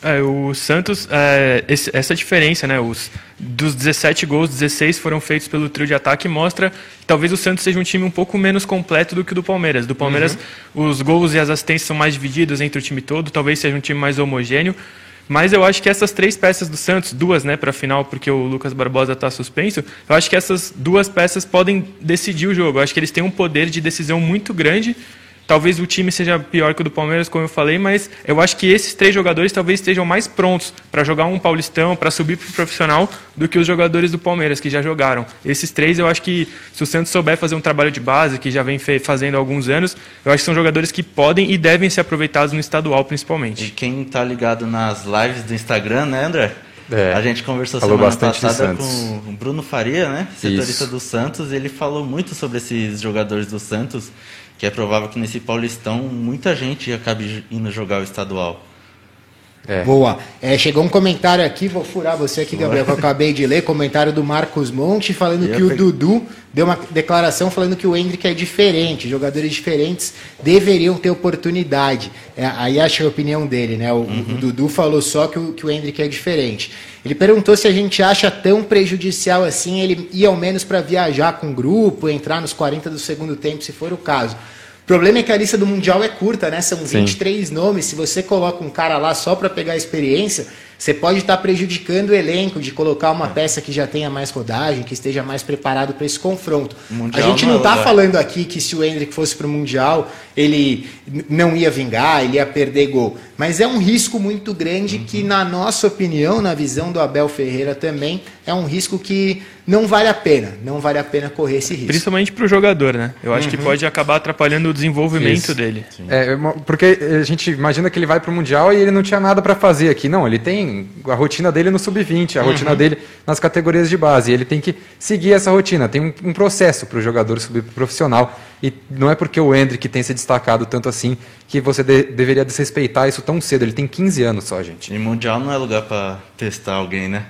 É, o Santos, é, esse, essa diferença, né? Os, dos 17 gols, 16 foram feitos pelo trio de ataque, mostra que talvez o Santos seja um time um pouco menos completo do que o do Palmeiras. Do Palmeiras, uhum. os gols e as assistências são mais divididos entre o time todo, talvez seja um time mais homogêneo. Mas eu acho que essas três peças do Santos, duas né, para a final, porque o Lucas Barbosa está suspenso, eu acho que essas duas peças podem decidir o jogo. Eu acho que eles têm um poder de decisão muito grande Talvez o time seja pior que o do Palmeiras, como eu falei, mas eu acho que esses três jogadores talvez estejam mais prontos para jogar um Paulistão, para subir para o profissional, do que os jogadores do Palmeiras, que já jogaram. Esses três, eu acho que se o Santos souber fazer um trabalho de base, que já vem fazendo há alguns anos, eu acho que são jogadores que podem e devem ser aproveitados no estadual, principalmente. E quem está ligado nas lives do Instagram, né, André? É, a gente conversou semana passada com o Bruno Faria, né? Setorista Isso. do Santos, e ele falou muito sobre esses jogadores do Santos que é provável que nesse Paulistão muita gente acabe indo jogar o estadual. É. Boa. É, chegou um comentário aqui, vou furar você aqui, Gabriel, que eu acabei de ler, comentário do Marcos Monte falando que o Dudu deu uma declaração falando que o Hendrick é diferente, jogadores diferentes deveriam ter oportunidade. É, aí acho a opinião dele, né? O, uhum. o, Dudu falou só que o, que o Hendrick é diferente. Ele perguntou se a gente acha tão prejudicial assim ele ir ao menos para viajar com o grupo, entrar nos 40 do segundo tempo, se for o caso. O problema é que a lista do Mundial é curta, né? São 23 Sim. nomes. Se você coloca um cara lá só para pegar experiência, você pode estar prejudicando o elenco de colocar uma peça que já tenha mais rodagem, que esteja mais preparado para esse confronto. A gente não está é falando aqui que se o Hendrick fosse para o Mundial, ele não ia vingar, ele ia perder gol. Mas é um risco muito grande uhum. que, na nossa opinião, na visão do Abel Ferreira também, é um risco que não vale a pena. Não vale a pena correr esse risco. Principalmente para o jogador, né? Eu acho uhum. que pode acabar atrapalhando o desenvolvimento Isso. dele. É, porque a gente imagina que ele vai para o Mundial e ele não tinha nada para fazer aqui. Não, ele tem a rotina dele no sub-20, a uhum. rotina dele nas categorias de base. Ele tem que seguir essa rotina. Tem um, um processo para o jogador subir para o profissional. E não é porque o Hendrick tem se destacado tanto assim que você de, deveria desrespeitar isso tão cedo. Ele tem 15 anos só, gente. E Mundial não é lugar para testar alguém, né?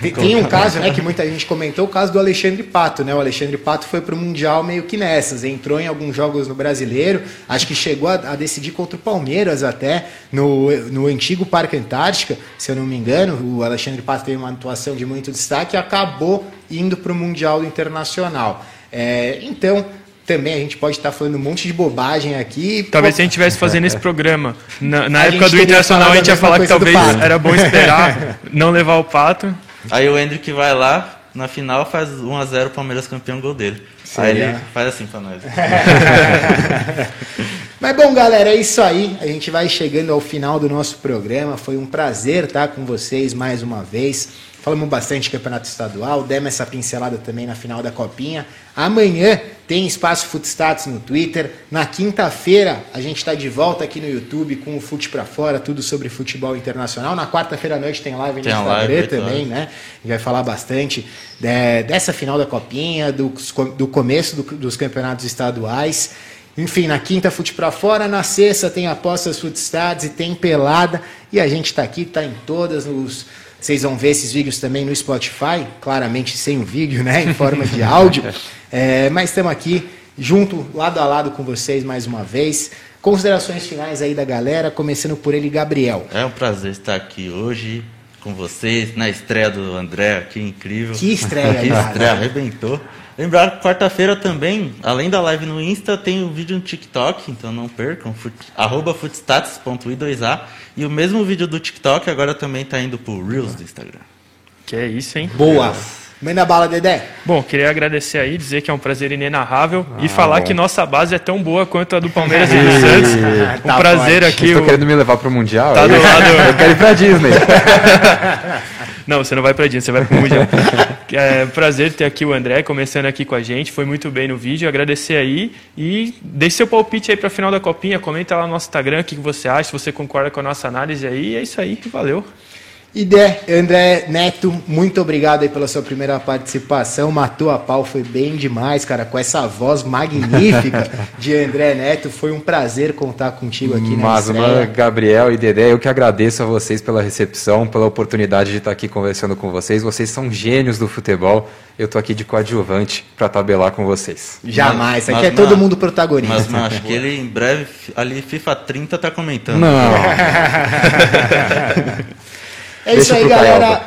Tem, tem, um caso, né, que muita gente comentou, o caso do Alexandre Pato, né? O Alexandre Pato foi para o Mundial meio que nessas, entrou em alguns jogos no Brasileiro, acho que chegou a, a, decidir contra o Palmeiras até, no, no antigo Parque Antártica, se eu não me engano, o Alexandre Pato teve uma atuação de muito destaque e acabou indo para o Mundial Internacional. É, então, também a gente pode estar falando um monte de bobagem aqui. Talvez pô... se a gente estivesse [laughs] fazendo esse programa na, na época do Internacional, a gente ia falar que talvez era bom esperar [laughs] não levar o pato. Aí o Hendrick vai lá, na final faz 1x0 Palmeiras campeão gol dele. Seria. Aí ele faz assim pra nós. [laughs] Mas bom, galera, é isso aí. A gente vai chegando ao final do nosso programa. Foi um prazer estar com vocês mais uma vez. Falamos bastante de campeonato estadual, demos essa pincelada também na final da Copinha. Amanhã tem Espaço Footstats no Twitter. Na quinta-feira a gente está de volta aqui no YouTube com o Fute para Fora, tudo sobre futebol internacional. Na quarta-feira à noite tem live no Instagram live, também, né? A gente vai falar bastante de, dessa final da Copinha, do, do começo do, dos campeonatos estaduais. Enfim, na quinta, Fute para Fora. Na sexta tem Apostas Footstats e tem Pelada. E a gente está aqui, está em todas os vocês vão ver esses vídeos também no Spotify, claramente sem o vídeo, né, em forma de áudio. [laughs] É, mas estamos aqui junto, lado a lado com vocês mais uma vez. Considerações finais aí da galera, começando por ele, Gabriel. É um prazer estar aqui hoje com vocês, na estreia do André aqui, incrível. Que estreia, [laughs] Que estreia, arrebentou. Lembrar que quarta-feira também, além da live no Insta, tem o um vídeo no TikTok, então não percam, fut, arroba footstats.i2a. E o mesmo vídeo do TikTok agora também está indo pro Reels do Instagram. Que é isso, hein? Boa! Manda bala, Dedé. Bom, queria agradecer aí, dizer que é um prazer inenarrável ah, e falar bom. que nossa base é tão boa quanto a do Palmeiras e do Santos. Um tá prazer forte. aqui. Estou o... querendo me levar para o Mundial? Tá aí? do lado. Eu quero ir para Disney. [laughs] Não, você não vai para Disney, você vai para o Mundial. [laughs] É um prazer ter aqui o André começando aqui com a gente. Foi muito bem no vídeo. Agradecer aí e deixe seu palpite aí para a final da copinha. Comenta lá no nosso Instagram o que você acha, se você concorda com a nossa análise aí. É isso aí. Valeu. Idé, André Neto, muito obrigado aí pela sua primeira participação. Matou a pau, foi bem demais, cara, com essa voz magnífica [laughs] de André Neto. Foi um prazer contar contigo aqui Mas, na Gabriel e Dedé, eu que agradeço a vocês pela recepção, pela oportunidade de estar aqui conversando com vocês. Vocês são gênios do futebol. Eu tô aqui de coadjuvante para tabelar com vocês. Jamais, mas, aqui mas, é todo mundo protagonista. Mas, mas acho que ele em breve, ali FIFA 30 tá comentando. Não. [laughs] [laughs] É Deixa isso aí, galera.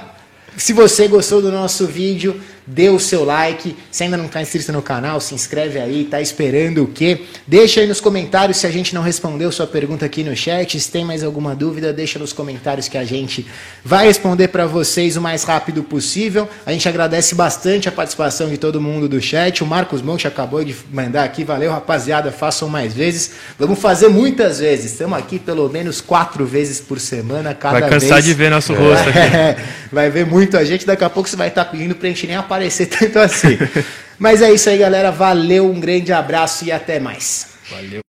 Se você gostou do nosso vídeo, dê o seu like. Se ainda não está inscrito no canal, se inscreve aí. Está esperando o quê? Deixa aí nos comentários se a gente não respondeu sua pergunta aqui no chat. Se tem mais alguma dúvida, deixa nos comentários que a gente vai responder para vocês o mais rápido possível. A gente agradece bastante a participação de todo mundo do chat. O Marcos Monte acabou de mandar aqui. Valeu, rapaziada. Façam mais vezes. Vamos fazer muitas vezes. Estamos aqui pelo menos quatro vezes por semana. Cada vai cansar vez. de ver nosso rosto aqui. É, [laughs] vai ver muito a gente. Daqui a pouco você vai estar pedindo para a gente nem aparecer tanto assim. [laughs] Mas é isso aí, galera. Valeu, um grande abraço e até mais. Valeu.